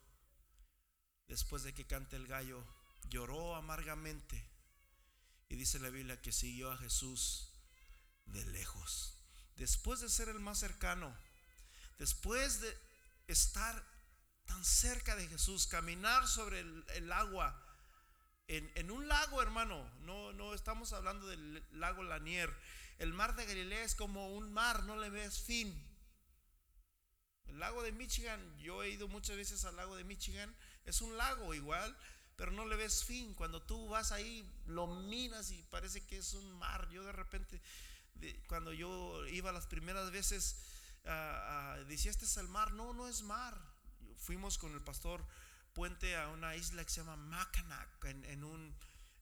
después de que cante el gallo, lloró amargamente. Y dice la Biblia que siguió a Jesús de lejos. Después de ser el más cercano, después de estar tan cerca de Jesús, caminar sobre el, agua, en, un lago, hermano, no, no estamos hablando del lago Lanier. El mar de Galilea es como un mar, no le ves fin. El lago de Michigan, yo he ido muchas veces al lago de Michigan, es un lago igual, pero no le ves fin. Cuando tú vas ahí, lo miras y parece que es un mar. Yo de repente cuando yo iba las primeras veces, decía, este es el mar. No, no es mar. Fuimos con el pastor Puente a una isla que se llama Mackinac, en, un...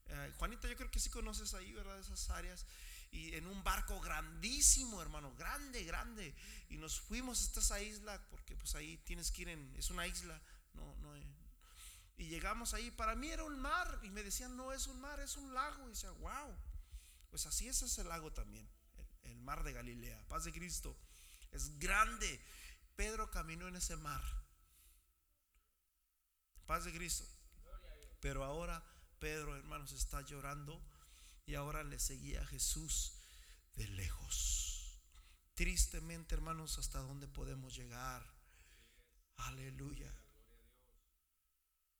Eh, Juanita, yo creo que sí conoces ahí, ¿verdad? Esas áreas. Y en un barco grandísimo, hermano, grande, grande. Y nos fuimos hasta esa isla, porque pues ahí tienes que ir en... Es una isla, no, no, y llegamos ahí, para mí era un mar, y me decían, no es un mar, es un lago. Y decía, wow, pues así es ese lago también mar de Galilea, paz de Cristo. Es grande. Pedro caminó en ese mar. Paz de Cristo. Pero ahora Pedro, hermanos, está llorando y ahora le seguía a Jesús de lejos. Tristemente, hermanos, hasta dónde podemos llegar. Aleluya.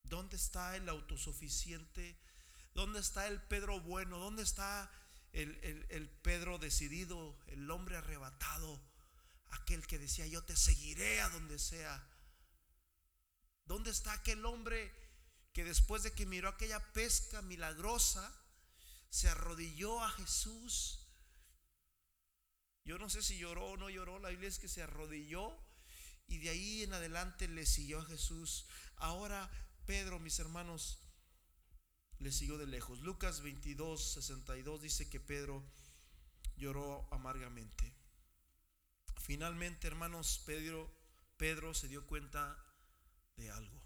¿Dónde está el autosuficiente? ¿Dónde está el Pedro bueno? ¿Dónde está el, Pedro decidido, el hombre arrebatado, aquel que decía, yo te seguiré a donde sea. ¿Dónde está aquel hombre que después de que miró aquella pesca milagrosa, se arrodilló a Jesús? Yo no sé si lloró o no lloró, la Biblia es que se arrodilló y de ahí en adelante le siguió a Jesús. Ahora Pedro, mis hermanos, le siguió de lejos. Lucas 22, 62 dice que Pedro lloró amargamente. Finalmente, hermanos, Pedro, Pedro se dio cuenta de algo.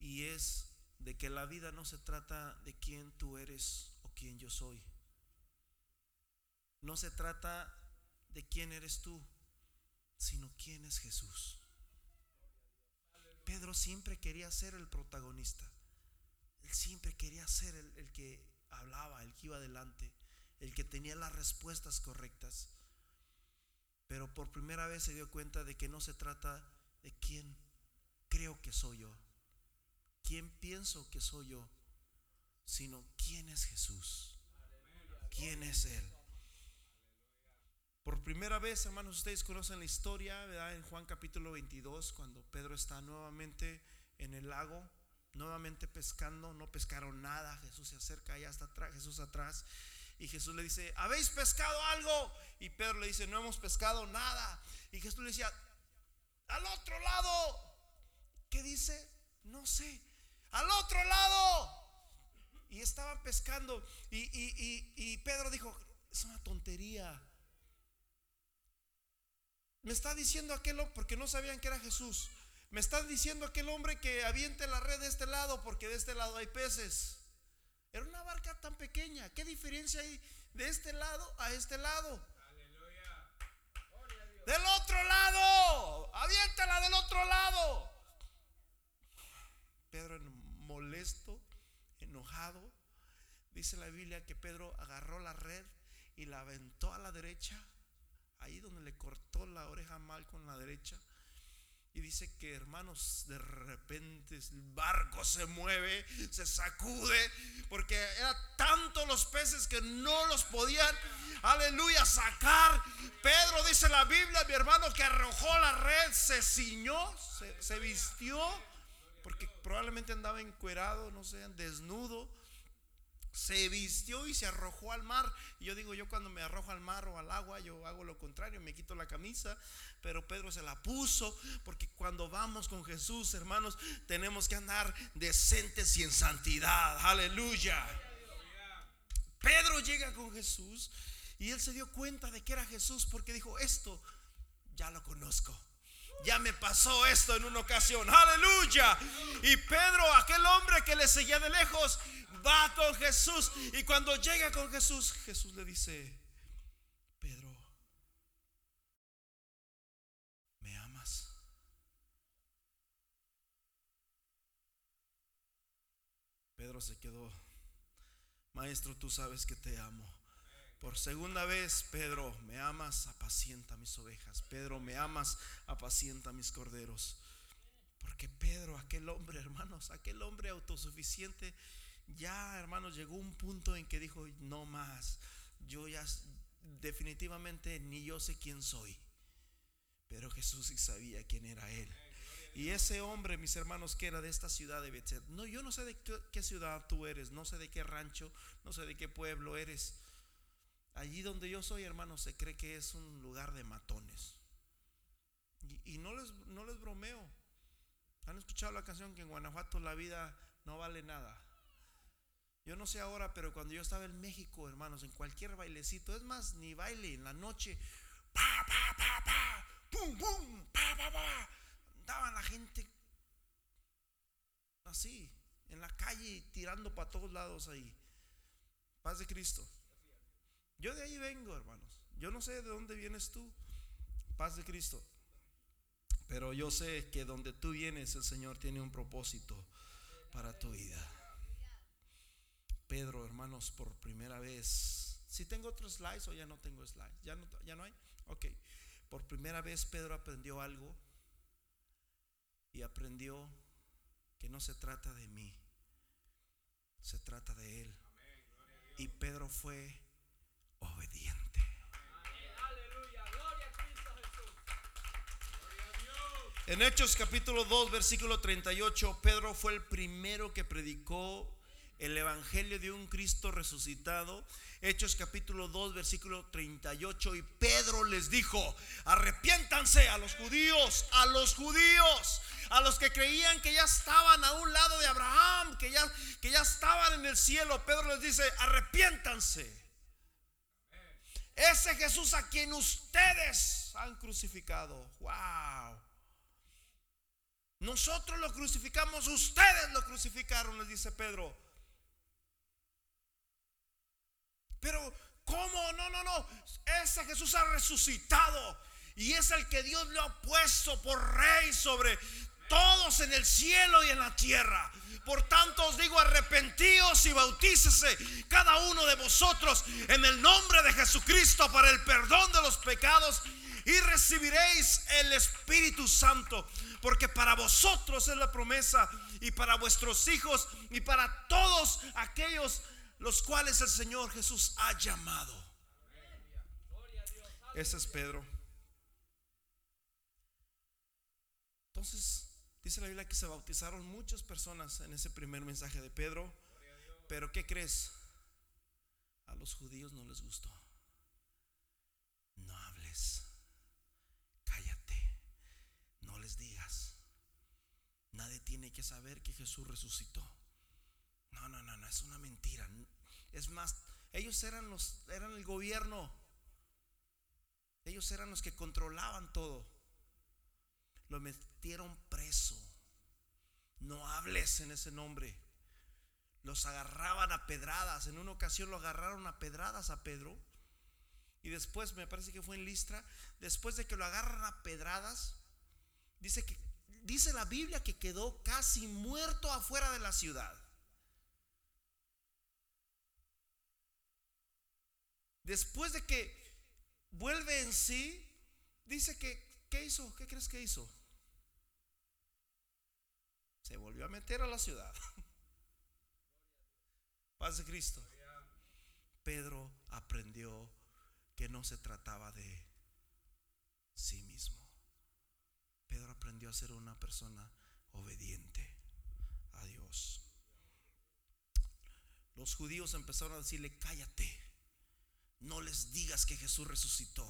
Y es de que la vida no se trata de quién tú eres o quién yo soy. No se trata de quién eres tú, sino quién es Jesús. Pedro siempre quería ser el protagonista. Siempre quería ser el, que hablaba, el que iba adelante, el que tenía las respuestas correctas. Pero por primera vez se dio cuenta de que no se trata de quién creo que soy yo, quién pienso que soy yo, sino quién es Jesús, quién es Él. Por primera vez, hermanos, ustedes conocen la historia. En Juan capítulo 22, cuando Pedro está nuevamente en el lago, nuevamente pescando, no pescaron nada, Jesús se acerca, allá está atrás, Jesús atrás, y Jesús le dice, ¿habéis pescado algo? Y Pedro le dice, no hemos pescado nada. Y Jesús le decía, al otro lado. ¿Qué dice? No sé. Al otro lado. Y estaban pescando. Y, Pedro dijo, es una tontería. Me está diciendo aquel porque no sabían que era Jesús. Me están diciendo aquel hombre que aviente la red de este lado, porque de este lado hay peces. Era una barca tan pequeña. ¿Qué diferencia hay de este lado a este lado? Del otro lado. Aviéntala del otro lado. Pedro molesto, enojado. Dice la Biblia que Pedro agarró la red y la aventó a la derecha. Ahí donde le cortó la oreja mal con la derecha. Y dice que hermanos, de repente el barco se mueve, se sacude, porque eran tantos los peces que no los podían, aleluya, sacar. Pedro dice la Biblia, mi hermano, que arrojó la red, se ciñó, se, se vistió, porque probablemente andaba encuerado, no sé, desnudo se vistió y se arrojó al mar. Y yo digo, yo cuando me arrojo al mar o al agua, yo hago lo contrario, me quito la camisa. Pero Pedro se la puso, porque cuando vamos con Jesús, hermanos, tenemos que andar decentes y en santidad. Aleluya. Pedro llega con Jesús y él se dio cuenta de que era Jesús porque dijo, esto ya lo conozco. Ya me pasó esto en una ocasión. Aleluya. Y Pedro, aquel hombre que le seguía de lejos, va con Jesús. Y cuando llega con Jesús, Jesús le dice, Pedro, ¿me amas? Pedro se quedó, maestro, tú sabes que te amo. Por segunda vez, Pedro, me amas, apacienta mis ovejas. Pedro, me amas, apacienta mis corderos. Porque Pedro, aquel hombre, hermanos, aquel hombre autosuficiente, ya, hermanos, llegó un punto en que dijo, no más, yo ya definitivamente ni yo sé quién soy. Pero Jesús sí sabía quién era él. Y ese hombre, mis hermanos, que era de esta ciudad de Bethsaida. No, yo no sé de qué, ciudad tú eres, no sé de qué rancho, no sé de qué pueblo eres. Allí donde yo soy, hermanos, se cree que es un lugar de matones. Y, no, les, no les bromeo. ¿Han escuchado la canción que en Guanajuato la vida no vale nada? Yo no sé ahora, pero cuando yo estaba en México, hermanos, en cualquier bailecito, es más, ni baile, en la noche, pa, pa, pa, pa, pum, pum, pa, pa, pa, andaban la gente así, en la calle, tirando para todos lados ahí. Paz de Cristo. Yo de ahí vengo, hermanos. Yo no sé de dónde vienes tú. Paz de Cristo. Pero yo sé que donde tú vienes, el Señor tiene un propósito para tu vida. Pedro, hermanos, por primera vez. Si tengo otros slides o ya no tengo slides, ya no, ya no hay. Ok, por primera vez Pedro aprendió algo y aprendió que no se trata de mí, se trata de él. Y Pedro fue obediente. En Hechos capítulo 2, versículo 38, Pedro fue el primero que predicó el Evangelio de un Cristo resucitado. Hechos capítulo 2, versículo 38. Y Pedro les dijo, arrepiéntanse a los judíos, a los judíos, a los que creían que ya estaban a un lado de Abraham, que ya, que ya estaban en el cielo. Pedro les dice, arrepiéntanse. Ese Jesús a quien ustedes han crucificado. Wow. Nosotros lo crucificamos, ustedes lo crucificaron, les dice Pedro. Pero, ¿cómo? No, no, no. Ese Jesús ha resucitado. Y es el que Dios le ha puesto por rey sobre todos en el cielo y en la tierra. Por tanto os digo, arrepentíos y bautícese cada uno de vosotros en el nombre de Jesucristo para el perdón de los pecados y recibiréis el Espíritu Santo. Porque para vosotros es la promesa y para vuestros hijos y para todos aquellos los cuales el Señor Jesús ha llamado. Ese es Pedro. Entonces, dice la Biblia que se bautizaron muchas personas en ese primer mensaje de Pedro. Pero ¿qué crees? A los judíos no les gustó. No hables. Cállate. No les digas. Nadie tiene que saber que Jesús resucitó. No, no, no, no, es una mentira. Es más, ellos eran los eran el gobierno. Ellos eran los que controlaban todo. Lo metieron preso. No hables en ese nombre. Los agarraban a pedradas. En una ocasión lo agarraron a pedradas a Pedro. Y después, me parece que fue en Listra, después de que lo agarran a pedradas, dice que dice la Biblia que quedó casi muerto afuera de la ciudad. Después de que vuelve en sí, dice que, ¿qué hizo? ¿Qué crees que hizo? Se volvió a meter a la ciudad. Paz de Cristo. Pedro aprendió que no se trataba de sí mismo. Pedro aprendió a ser una persona obediente a Dios. Los judíos empezaron a decirle, cállate, no les digas que Jesús resucitó.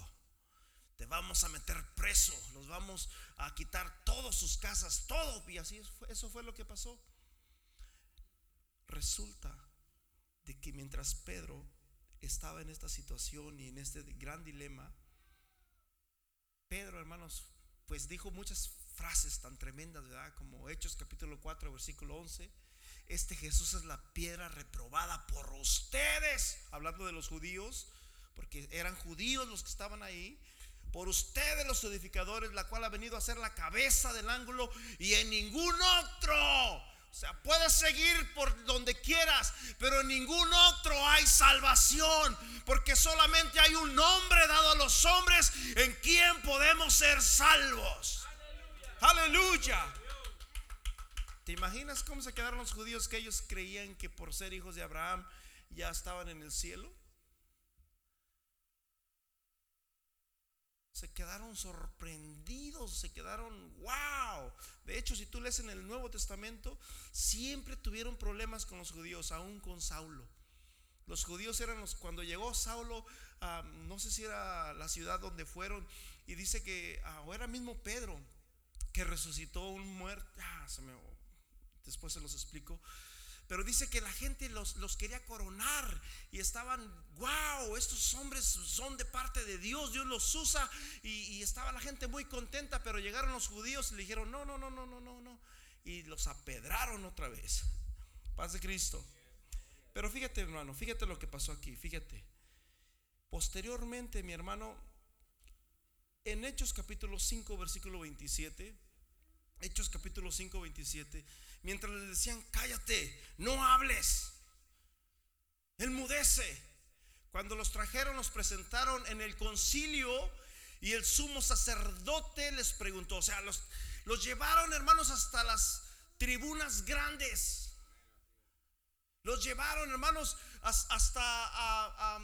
Te vamos a meter preso, los vamos a quitar todas sus casas, todo. Y así eso fue lo que pasó. Resulta de que mientras Pedro estaba en esta situación y en este gran dilema, Pedro, hermanos, pues dijo muchas frases tan tremendas, ¿verdad? Como Hechos capítulo 4, versículo 11. Este Jesús es la piedra reprobada por ustedes, hablando de los judíos, porque eran judíos los que estaban ahí, por ustedes los edificadores, la cual ha venido a ser la cabeza del ángulo y en ningún otro. O sea, puedes seguir por donde quieras, pero en ningún otro hay salvación, porque solamente hay un nombre dado a los hombres en quien podemos ser salvos. Aleluya. ¿Te imaginas cómo se quedaron los judíos que ellos creían que por ser hijos de Abraham ya estaban en el cielo? Se quedaron sorprendidos, se quedaron, wow. De hecho, si tú lees en el Nuevo Testamento, siempre tuvieron problemas con los judíos, aún con Saulo. Los judíos eran los, cuando llegó Saulo, no sé si era la ciudad donde fueron, y dice que, ah, o era mismo Pedro, que resucitó un muerto, ah, después se los explico, pero dice que la gente los, los quería coronar y estaban, wow, estos hombres son de parte de Dios, Dios los usa y, estaba la gente muy contenta, pero llegaron los judíos y le dijeron, no, no, no, no, no, no, no, y los apedraron otra vez. Paz de Cristo. Pero fíjate, hermano, fíjate lo que pasó aquí, fíjate. Posteriormente, mi hermano, en Hechos capítulo 5, versículo 27, Hechos capítulo 5, 27, mientras les decían, cállate, no hables, enmudece. Cuando los trajeron, los presentaron en el concilio y el sumo sacerdote les preguntó, o sea, los, llevaron hermanos hasta las tribunas grandes. Los llevaron hermanos hasta, a,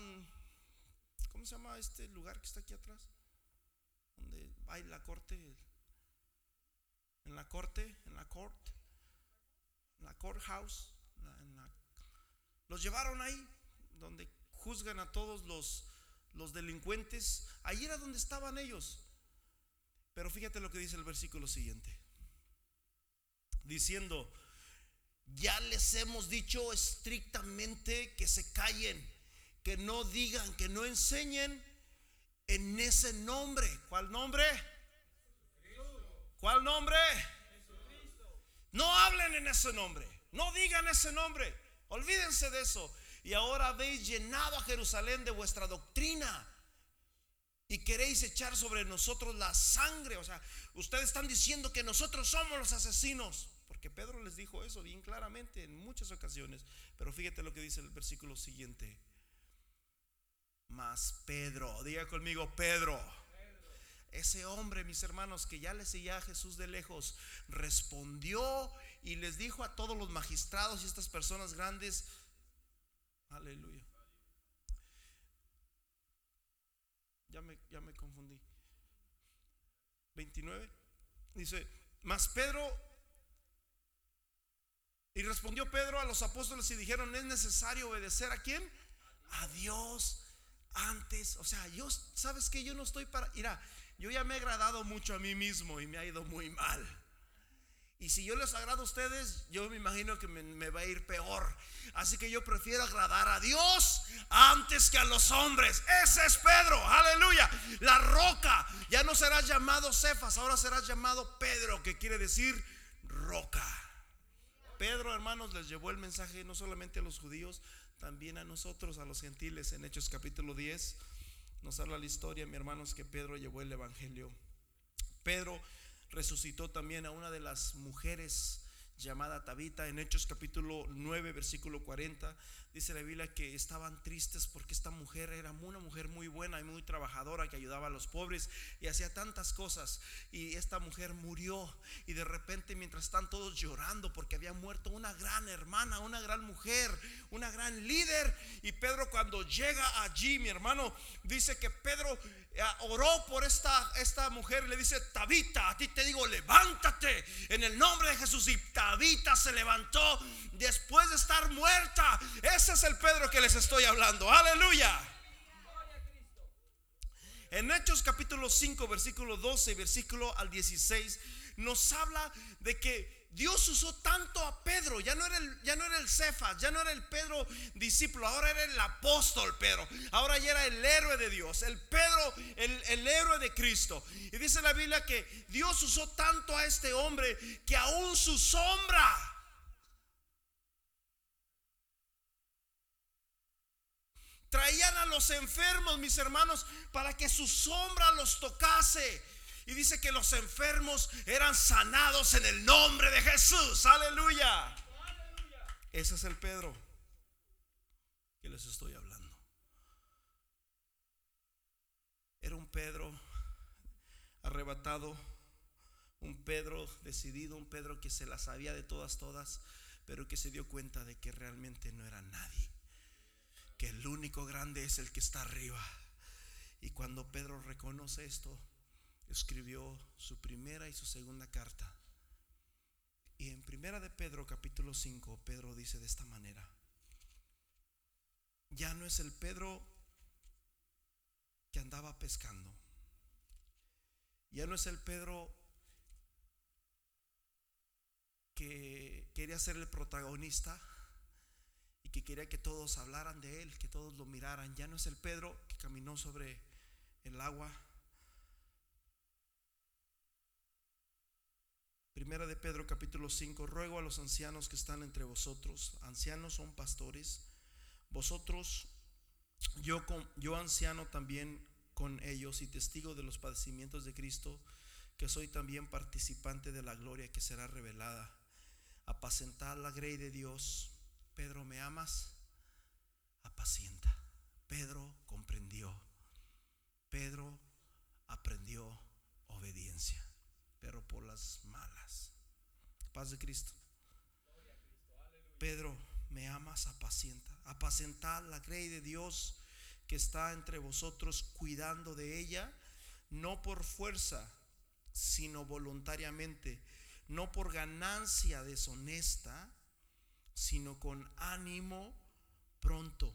¿cómo se llama este lugar que está aquí atrás? Donde hay la corte, en la corte, en la en la courthouse, los llevaron ahí, donde juzgan a todos los, los delincuentes. Ahí era donde estaban ellos. Pero fíjate lo que dice el versículo siguiente. Diciendo, ya les hemos dicho estrictamente que se callen, que no digan, que no enseñen en ese nombre. ¿Cuál nombre? ¿Cuál nombre? No hablen en ese nombre. No digan ese nombre. Olvídense de eso. Y ahora habéis llenado a Jerusalén de vuestra doctrina. Y queréis echar sobre nosotros la sangre. O sea, ustedes están diciendo que nosotros somos los asesinos. Porque Pedro les dijo eso bien claramente en muchas ocasiones. Pero fíjate lo que dice el versículo siguiente. Mas Pedro, diga conmigo, Pedro ese hombre, mis hermanos, que ya le seguía a Jesús de lejos, respondió y les dijo a todos los magistrados y estas personas grandes, aleluya. ya me, ya me confundí. 29. Dice, mas Pedro, y respondió Pedro a los apóstoles y dijeron, es necesario obedecer a quién? A Dios antes. O sea, yo, ¿sabes que Yo no estoy para... Mira, yo ya me he agradado mucho a mí mismo y me ha ido muy mal. Y si yo les agrado a ustedes, yo me imagino que me, va a ir peor. Así que yo prefiero agradar a Dios antes que a los hombres. Ese es Pedro, aleluya. La roca. Ya no serás llamado Cefas, ahora serás llamado Pedro, que quiere decir roca. Pedro, hermanos, les llevó el mensaje no solamente a los judíos, también a nosotros, a los gentiles. En Hechos capítulo 10 nos habla la historia, mi hermanos, que Pedro llevó el evangelio. Pedro resucitó también a una de las mujeres llamada Tabita en Hechos capítulo 9 versículo 40 dice la Biblia que estaban tristes porque esta mujer era una mujer muy buena y muy trabajadora que ayudaba a los pobres y hacía tantas cosas y esta mujer murió y de repente mientras están todos llorando porque había muerto una gran hermana, una gran mujer, una gran líder y Pedro cuando llega allí mi hermano dice que Pedro eh, oró por esta, esta mujer y le dice, Tabita, a ti te digo, levántate en el nombre de Jesús. Y Tabita se levantó después de estar muerta. Ese es el Pedro que les estoy hablando. Aleluya. En Hechos capítulo 5, versículo 12, versículo al 16, nos habla de que Dios usó tanto a Pedro, ya no era el, ya no era el ya no era el Pedro discípulo, ahora era el apóstol Pedro, ahora ya era el héroe de Dios, el Pedro, el, el héroe de Cristo. Y dice la Biblia que Dios usó tanto a este hombre que aún su sombra Traían a los enfermos, mis hermanos, para que su sombra los tocase. Y dice que los enfermos eran sanados en el nombre de Jesús. Aleluya. Ese es el Pedro que les estoy hablando. Era un Pedro arrebatado, un Pedro decidido, un Pedro que se la sabía de todas, todas, pero que se dio cuenta de que realmente no era nadie. Que el único grande es el que está arriba. Y cuando Pedro reconoce esto, escribió su primera y su segunda carta. Y en primera de Pedro capítulo 5, Pedro dice de esta manera, ya no es el Pedro que andaba pescando, ya no es el Pedro que quería ser el protagonista que quería que todos hablaran de él, que todos lo miraran, ya no es el Pedro que caminó sobre el agua Primera de Pedro capítulo 5, ruego a los ancianos que están entre vosotros, ancianos son pastores, vosotros, yo, yo anciano también con ellos y testigo de los padecimientos de Cristo, que soy también participante de la gloria que será revelada. Apacentad la grey de Dios. Pedro, ¿me amas? Apacienta. Pedro comprendió. Pedro aprendió obediencia, pero por las malas Paz de Cristo. Pedro, me amas, apacienta. Apacentad la grey de Dios que está entre vosotros cuidando de ella, no por fuerza, sino voluntariamente, no por ganancia deshonesta, sino con ánimo pronto,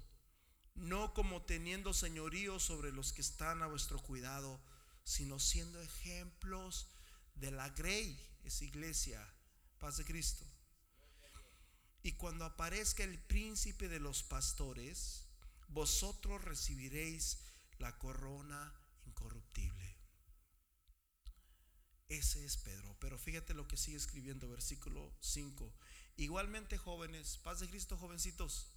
no como teniendo señorío sobre los que están a vuestro cuidado, sino siendo ejemplos de la grey, es iglesia, paz de Cristo. Y cuando aparezca el príncipe de los pastores, vosotros recibiréis la corona incorruptible. Ese es Pedro. Pero fíjate lo que sigue escribiendo, versículo 5. Igualmente jóvenes, paz de Cristo, jovencitos.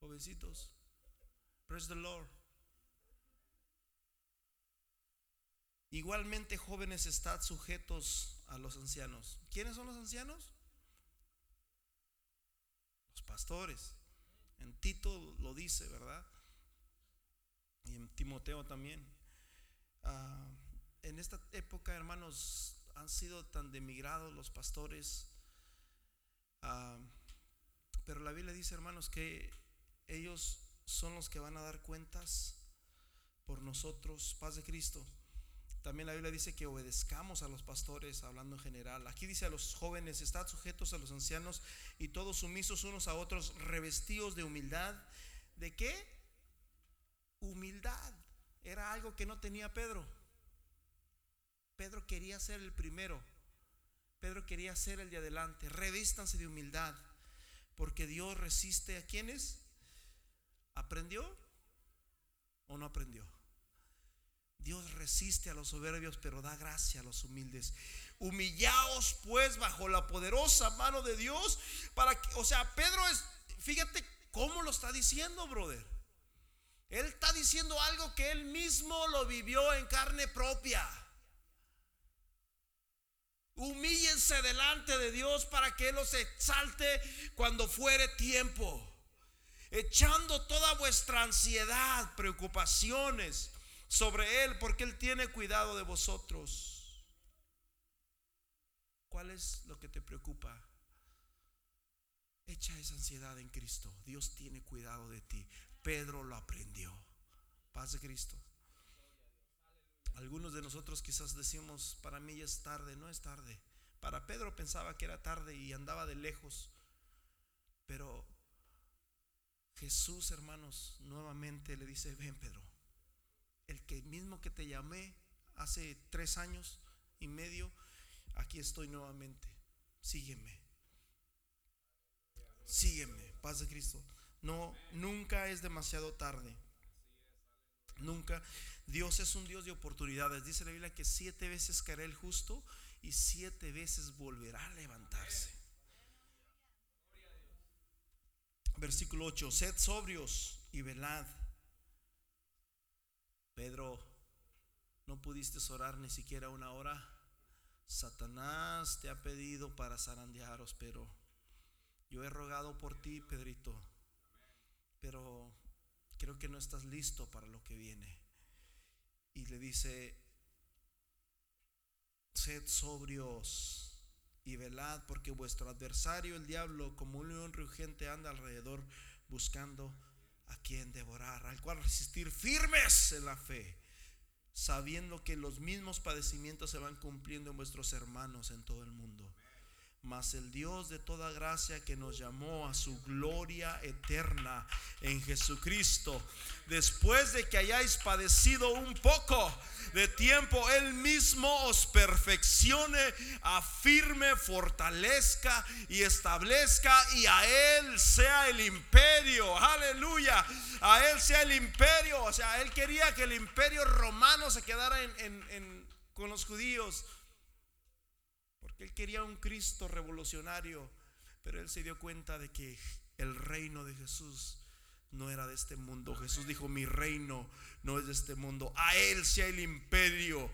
Jovencitos. Praise the Lord. Igualmente jóvenes, estad sujetos a los ancianos. ¿Quiénes son los ancianos? Los pastores. En Tito lo dice, ¿verdad? Y en Timoteo también. Ah, en esta época, hermanos, han sido tan demigrados los pastores. Ah, pero la Biblia dice, hermanos, que ellos son los que van a dar cuentas por nosotros, paz de Cristo. También la Biblia dice que obedezcamos a los pastores, hablando en general. Aquí dice a los jóvenes, estad sujetos a los ancianos y todos sumisos unos a otros, revestidos de humildad. ¿De qué? Humildad. Era algo que no tenía Pedro. Pedro quería ser el primero. Pedro quería ser el de adelante. Revístanse de humildad, porque Dios resiste a quienes. ¿Aprendió o no aprendió? Dios resiste a los soberbios, pero da gracia a los humildes. Humillaos pues bajo la poderosa mano de Dios para que, o sea, Pedro es, fíjate cómo lo está diciendo, brother. Él está diciendo algo que él mismo lo vivió en carne propia. Humíllense delante de Dios para que Él los exalte cuando fuere tiempo. Echando toda vuestra ansiedad, preocupaciones, sobre Él porque Él tiene cuidado de vosotros. ¿Cuál es lo que te preocupa? Echa esa ansiedad en Cristo. Dios tiene cuidado de ti. Pedro lo aprendió. Paz de Cristo. Algunos de nosotros quizás decimos, para mí ya es tarde, no es tarde. Para Pedro pensaba que era tarde y andaba de lejos. Pero Jesús, hermanos, nuevamente le dice, ven Pedro, el que mismo que te llamé hace tres años y medio, aquí estoy nuevamente. Sígueme. Sígueme, paz de Cristo. No, nunca es demasiado tarde. Nunca. Dios es un Dios de oportunidades. Dice la Biblia que siete veces caerá el justo y siete veces volverá a levantarse. Versículo 8. Sed sobrios y velad. Pedro, no pudiste orar ni siquiera una hora. Satanás te ha pedido para zarandearos, pero yo he rogado por ti, Pedrito. Pero creo que no estás listo para lo que viene. Y le dice, sed sobrios y velad, porque vuestro adversario, el diablo, como un león rugiente, anda alrededor buscando a quien devorar, al cual resistir firmes en la fe, sabiendo que los mismos padecimientos se van cumpliendo en vuestros hermanos en todo el mundo mas el Dios de toda gracia que nos llamó a su gloria eterna en Jesucristo, después de que hayáis padecido un poco de tiempo, Él mismo os perfeccione, afirme, fortalezca y establezca, y a Él sea el imperio, aleluya, a Él sea el imperio, o sea, Él quería que el imperio romano se quedara con los judíos él quería un Cristo revolucionario, pero él se dio cuenta de que el reino de Jesús no era de este mundo. Jesús dijo, mi reino no es de este mundo. A Él sea el imperio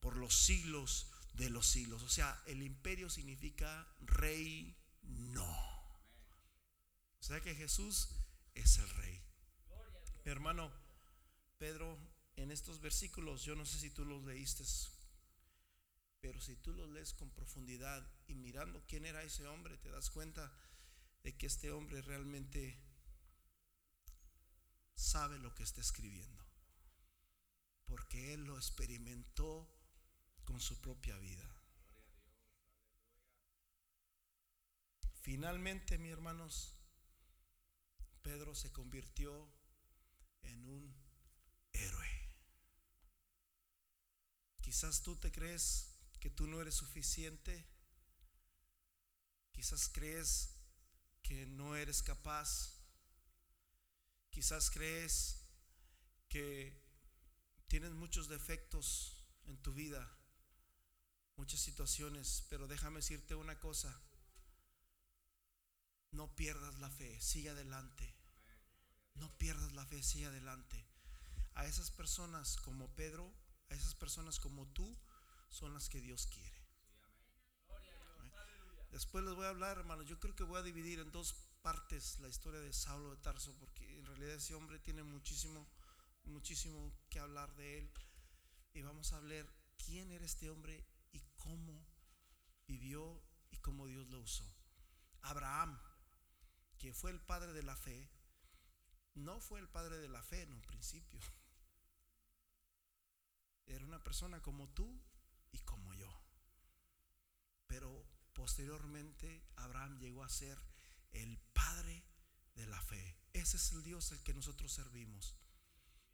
por los siglos de los siglos. O sea, el imperio significa rey no. O sea que Jesús es el rey. Mi hermano Pedro, en estos versículos, yo no sé si tú los leíste pero si tú lo lees con profundidad y mirando quién era ese hombre, te das cuenta de que este hombre realmente sabe lo que está escribiendo. Porque él lo experimentó con su propia vida. Finalmente, mis hermanos, Pedro se convirtió en un héroe. Quizás tú te crees que tú no eres suficiente. Quizás crees que no eres capaz. Quizás crees que tienes muchos defectos en tu vida, muchas situaciones, pero déjame decirte una cosa. No pierdas la fe, sigue adelante. No pierdas la fe, sigue adelante. A esas personas como Pedro, a esas personas como tú, son las que Dios quiere. Después les voy a hablar, hermanos. Yo creo que voy a dividir en dos partes la historia de Saulo de Tarso, porque en realidad ese hombre tiene muchísimo, muchísimo que hablar de él. Y vamos a hablar quién era este hombre y cómo vivió y cómo Dios lo usó. Abraham, que fue el padre de la fe, no fue el padre de la fe en un principio. Era una persona como tú y como yo. Pero posteriormente Abraham llegó a ser el padre de la fe. Ese es el Dios al que nosotros servimos.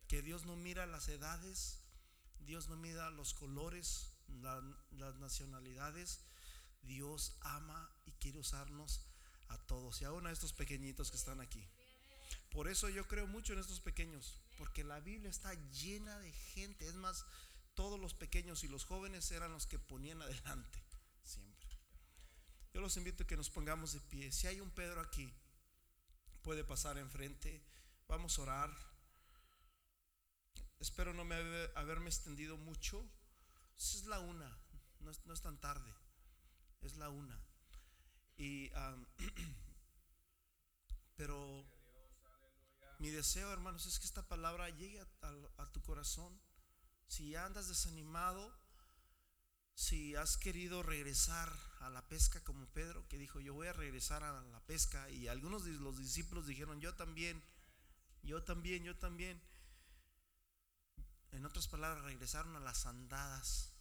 Que Dios no mira las edades, Dios no mira los colores, las nacionalidades. Dios ama y quiere usarnos a todos y aún a estos pequeñitos que están aquí. Por eso yo creo mucho en estos pequeños, porque la Biblia está llena de gente. Es más, todos los pequeños y los jóvenes eran los que ponían adelante, siempre. Yo los invito a que nos pongamos de pie. Si hay un Pedro aquí, puede pasar enfrente. Vamos a orar. Espero no me haberme extendido mucho. Es la una, no es, tan tarde. Es la una. Y, pero mi deseo, hermanos, es que esta palabra llegue a, tu corazón. Si andas desanimado, si has querido regresar a la pesca como Pedro, que dijo, yo voy a regresar a la pesca, y algunos de los discípulos dijeron, yo también, yo también, yo también. En otras palabras, regresaron a las andadas.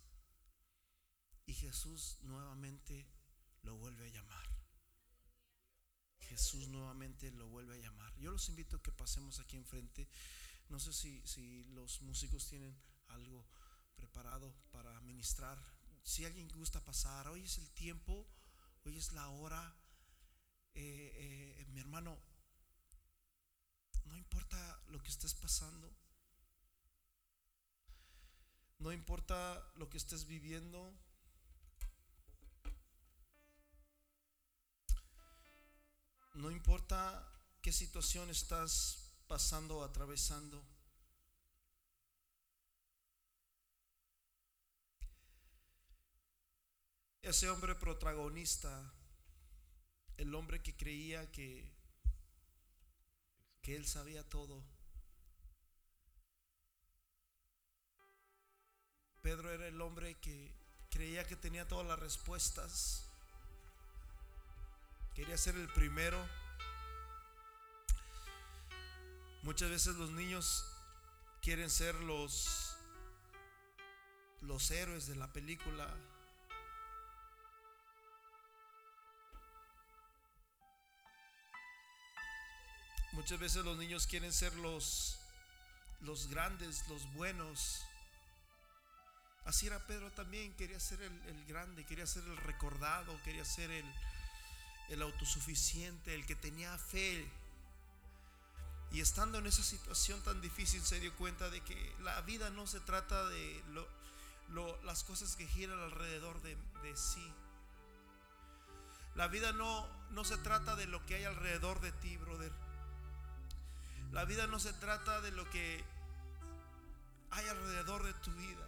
Y Jesús nuevamente lo vuelve a llamar. Jesús nuevamente lo vuelve a llamar. Yo los invito a que pasemos aquí enfrente. No sé si, si los músicos tienen algo preparado para ministrar. Si alguien gusta pasar, hoy es el tiempo, hoy es la hora. Eh, eh, mi hermano, no importa lo que estés pasando, no importa lo que estés viviendo, No importa qué situación estás pasando o atravesando. Ese hombre protagonista, el hombre que creía que, que él sabía todo. Pedro era el hombre que creía que tenía todas las respuestas. Quería ser el primero. Muchas veces los niños quieren ser los los héroes de la película. Muchas veces los niños quieren ser los los grandes, los buenos. Así era Pedro también, quería ser el, el grande, quería ser el recordado, quería ser el, el autosuficiente, el que tenía fe. Y estando en esa situación tan difícil se dio cuenta de que la vida no se trata de las cosas que giran alrededor de, sí. La vida no, no se trata de lo que hay alrededor de ti, brother. La vida no se trata de lo que hay alrededor de tu vida.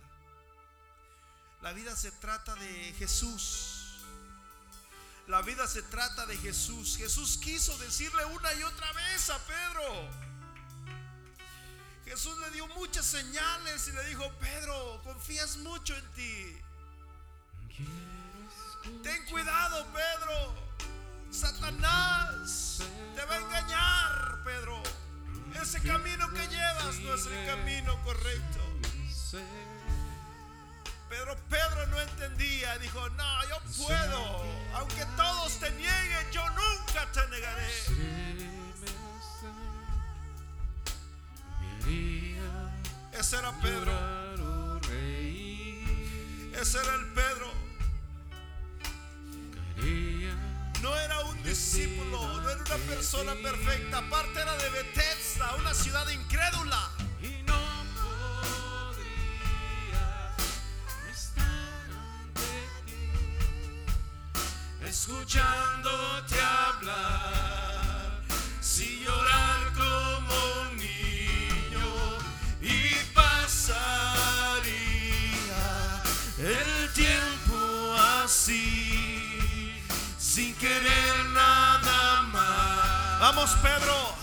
La vida se trata de Jesús. La vida se trata de Jesús. Jesús quiso decirle una y otra vez a Pedro. Jesús le dio muchas señales y le dijo, Pedro, confías mucho en ti. Ten cuidado, Pedro. Satanás te va a engañar, Pedro. Ese camino que llevas no es el camino correcto. Pero Pedro no entendía, dijo, no, yo puedo, aunque todos te nieguen, yo nunca te negaré. Ese era Pedro. Ese era el Pedro. No era un discípulo, no era una persona perfecta. Aparte era de Bethesda, una ciudad incrédula. escuchándote hablar, si llorar Pedro,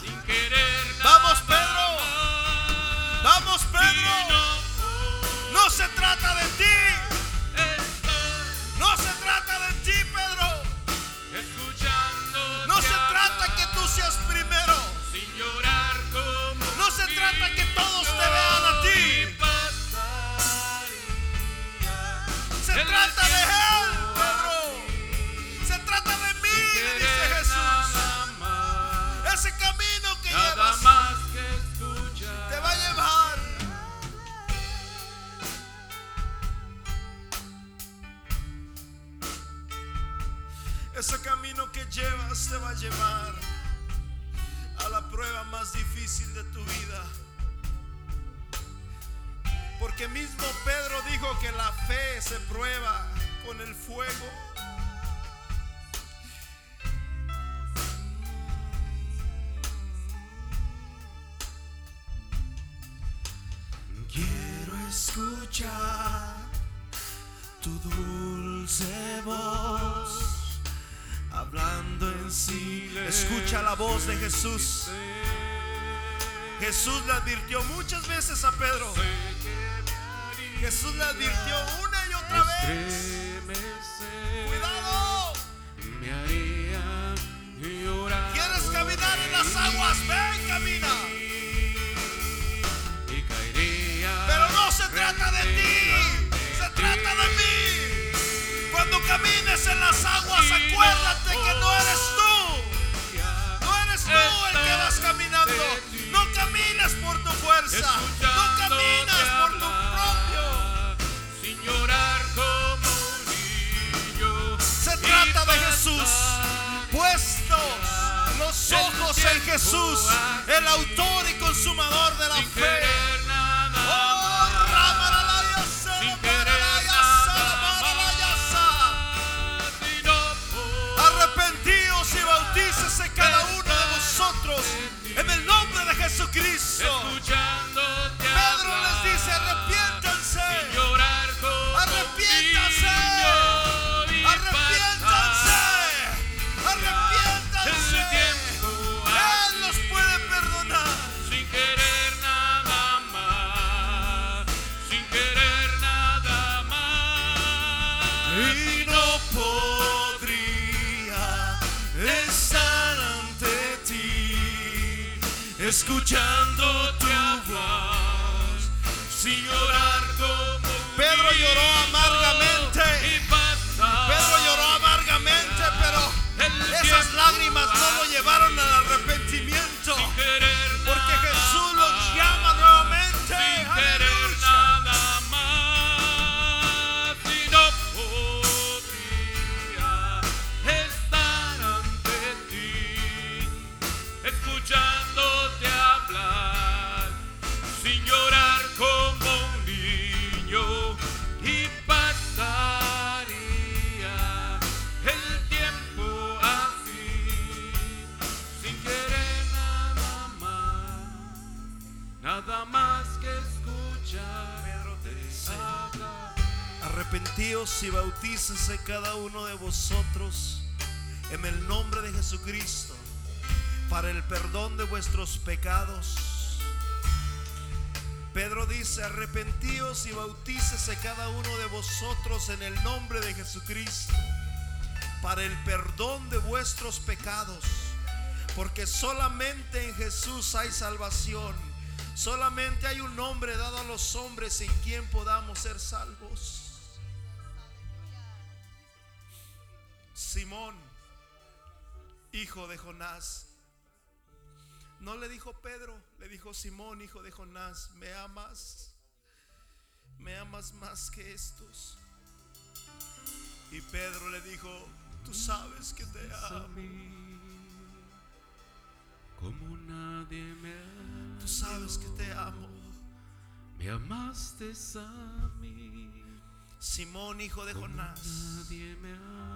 llevas te va a llevar a la prueba más difícil de tu vida. Porque mismo Pedro dijo que la fe se prueba con el fuego. De Jesús. Jesús le advirtió muchas veces a Pedro. Jesús le advirtió una y otra vez. Cuidado. ¿Quieres caminar en las aguas? Ven, camina. Y caería. Pero no se trata de ti. Se trata de mí. Cuando camines en las aguas, acuérdate que no No caminas por tu fuerza. No caminas por tu propio. Sin llorar como un niño. Se trata de Jesús. Puestos los ojos en Jesús, el autor y consumador de la fe. Cada uno de vosotros en el nombre de Jesucristo para el perdón de vuestros pecados. Pedro dice, arrepentíos y bautícese cada uno de vosotros en el nombre de Jesucristo para el perdón de vuestros pecados. Porque solamente en Jesús hay salvación. Solamente hay un nombre dado a los hombres en quien podamos ser salvos. Simón, hijo de Jonás. No le dijo Pedro, le dijo Simón, hijo de Jonás, ¿me amas? ¿Me amas más que estos? Y Pedro le dijo, tú sabes que te amo. como nadie me amó. Tú sabes que te amo. Me amaste a mí Simón, hijo de como Jonás. nadie me amó.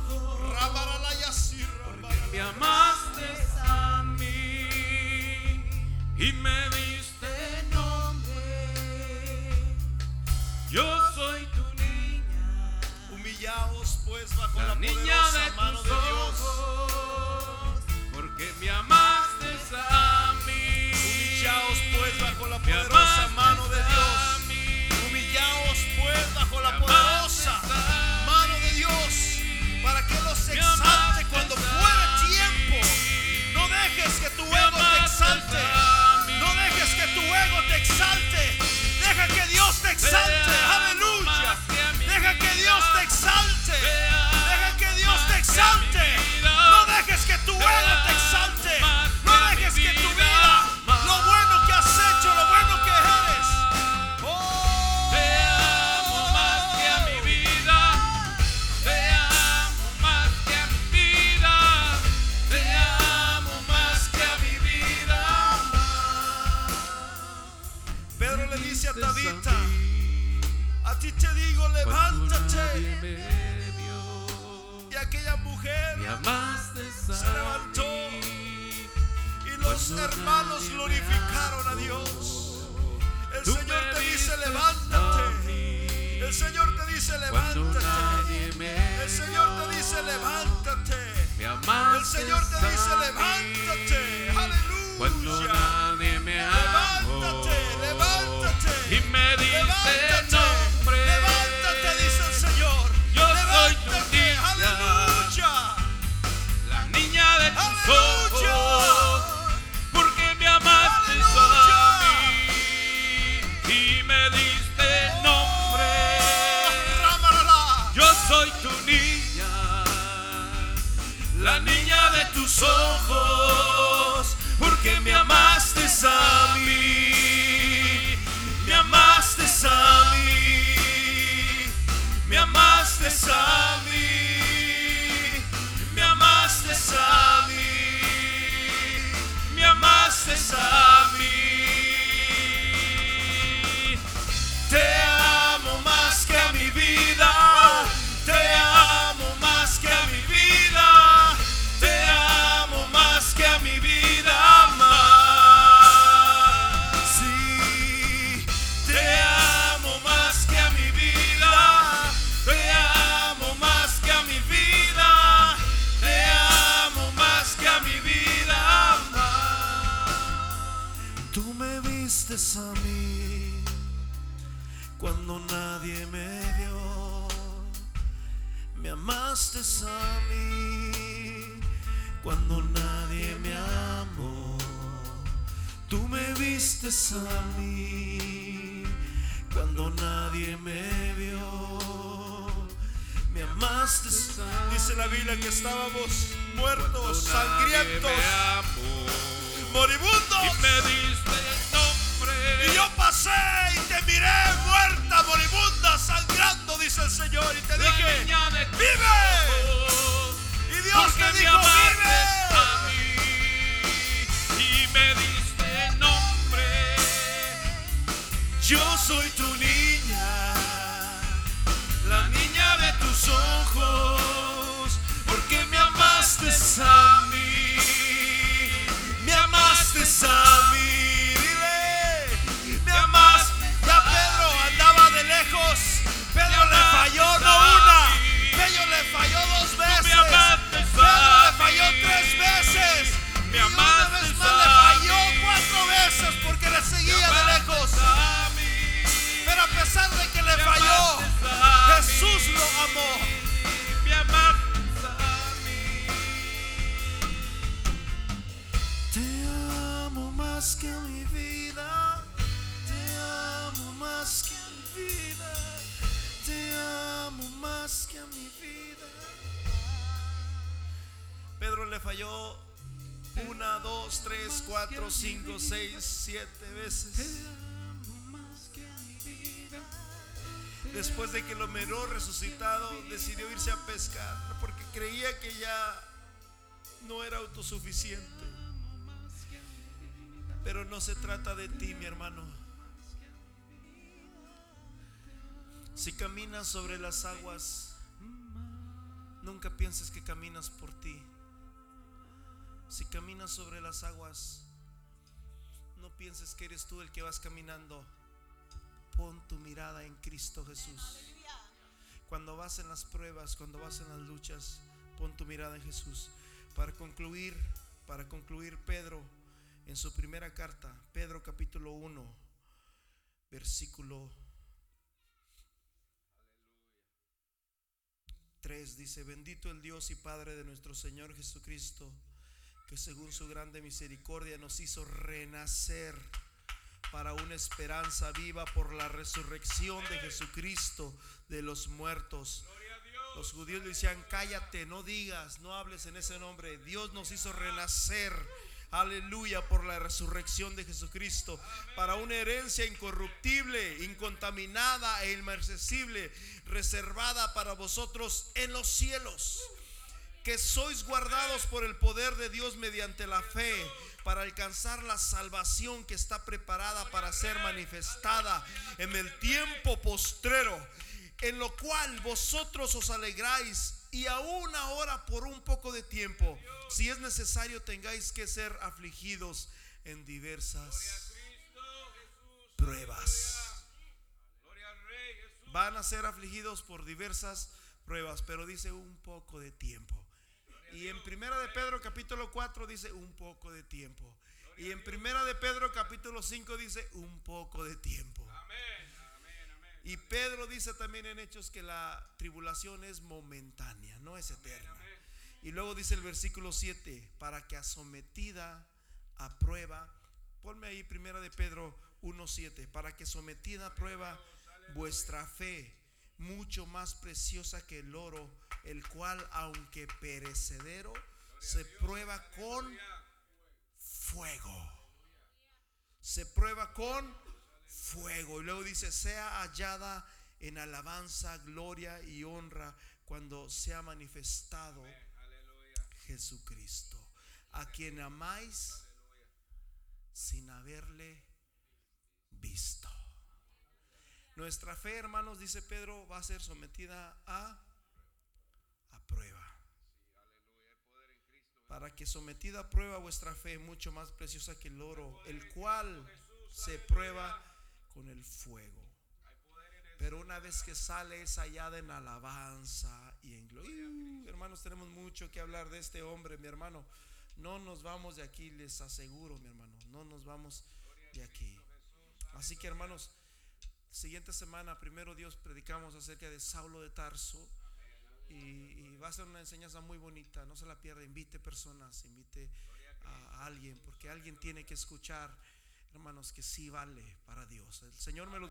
Ramaralaya. Me amaste a mí y me diste vistes a mí cuando nadie me vio. Me amaste, dice la Biblia que estábamos muertos, sangrientos, moribundos. Y me diste nombre. Y yo pasé y te miré muerta, moribunda, sangrando, dice el Señor. Y te dije, ¡vive! Y Dios te dijo, amaste Yo soy decidió irse a pescar porque creía que ya no era autosuficiente. Pero no se trata de ti, mi hermano. Si caminas sobre las aguas, nunca pienses que caminas por ti. Si caminas sobre las aguas, no pienses que eres tú el que vas caminando. Pon tu mirada en Cristo Jesús. Cuando vas en las pruebas, cuando vas en las luchas, pon tu mirada en Jesús. Para concluir, para concluir, Pedro, en su primera carta, Pedro capítulo 1, versículo 3, dice, bendito el Dios y Padre de nuestro Señor Jesucristo, que según su grande misericordia nos hizo renacer para una esperanza viva por la resurrección de Jesucristo de los muertos. Los judíos decían, cállate, no digas, no hables en ese nombre. Dios nos hizo renacer, aleluya, por la resurrección de Jesucristo, para una herencia incorruptible, incontaminada e inmarcesible, reservada para vosotros en los cielos que sois guardados por el poder de Dios mediante la fe para alcanzar la salvación que está preparada para ser manifestada en el tiempo postrero, en lo cual vosotros os alegráis y aún ahora por un poco de tiempo, si es necesario, tengáis que ser afligidos en diversas pruebas. Van a ser afligidos por diversas pruebas, pero dice un poco de tiempo. Y en Primera de Pedro capítulo 4 dice un poco de tiempo. Y en Primera de Pedro capítulo 5 dice un poco de tiempo. Y Pedro dice también en Hechos que la tribulación es momentánea, no es eterna. Y luego dice el versículo 7, para que a sometida a prueba, ponme ahí Primera de Pedro 1.7, para que sometida a prueba vuestra fe, mucho más preciosa que el oro, el cual aunque perecedero, se prueba con fuego. Se prueba con fuego. Y luego dice, sea hallada en alabanza, gloria y honra cuando sea manifestado Jesucristo, a quien amáis sin haberle visto. Nuestra fe, hermanos, dice Pedro, va a ser sometida a, a prueba. Para que sometida a prueba vuestra fe, mucho más preciosa que el oro, el cual se prueba con el fuego. Pero una vez que sale es hallada en alabanza y en gloria. hermanos, tenemos mucho que hablar de este hombre, mi hermano. No nos vamos de aquí, les aseguro, mi hermano. No nos vamos de aquí. Así que, hermanos, siguiente semana, primero Dios, predicamos acerca de Saulo de Tarso. Y, va a ser una enseñanza muy bonita. No se la pierda. Invite personas, invite a alguien, porque alguien tiene que escuchar hermanos, que sí vale para Dios. El Señor me lo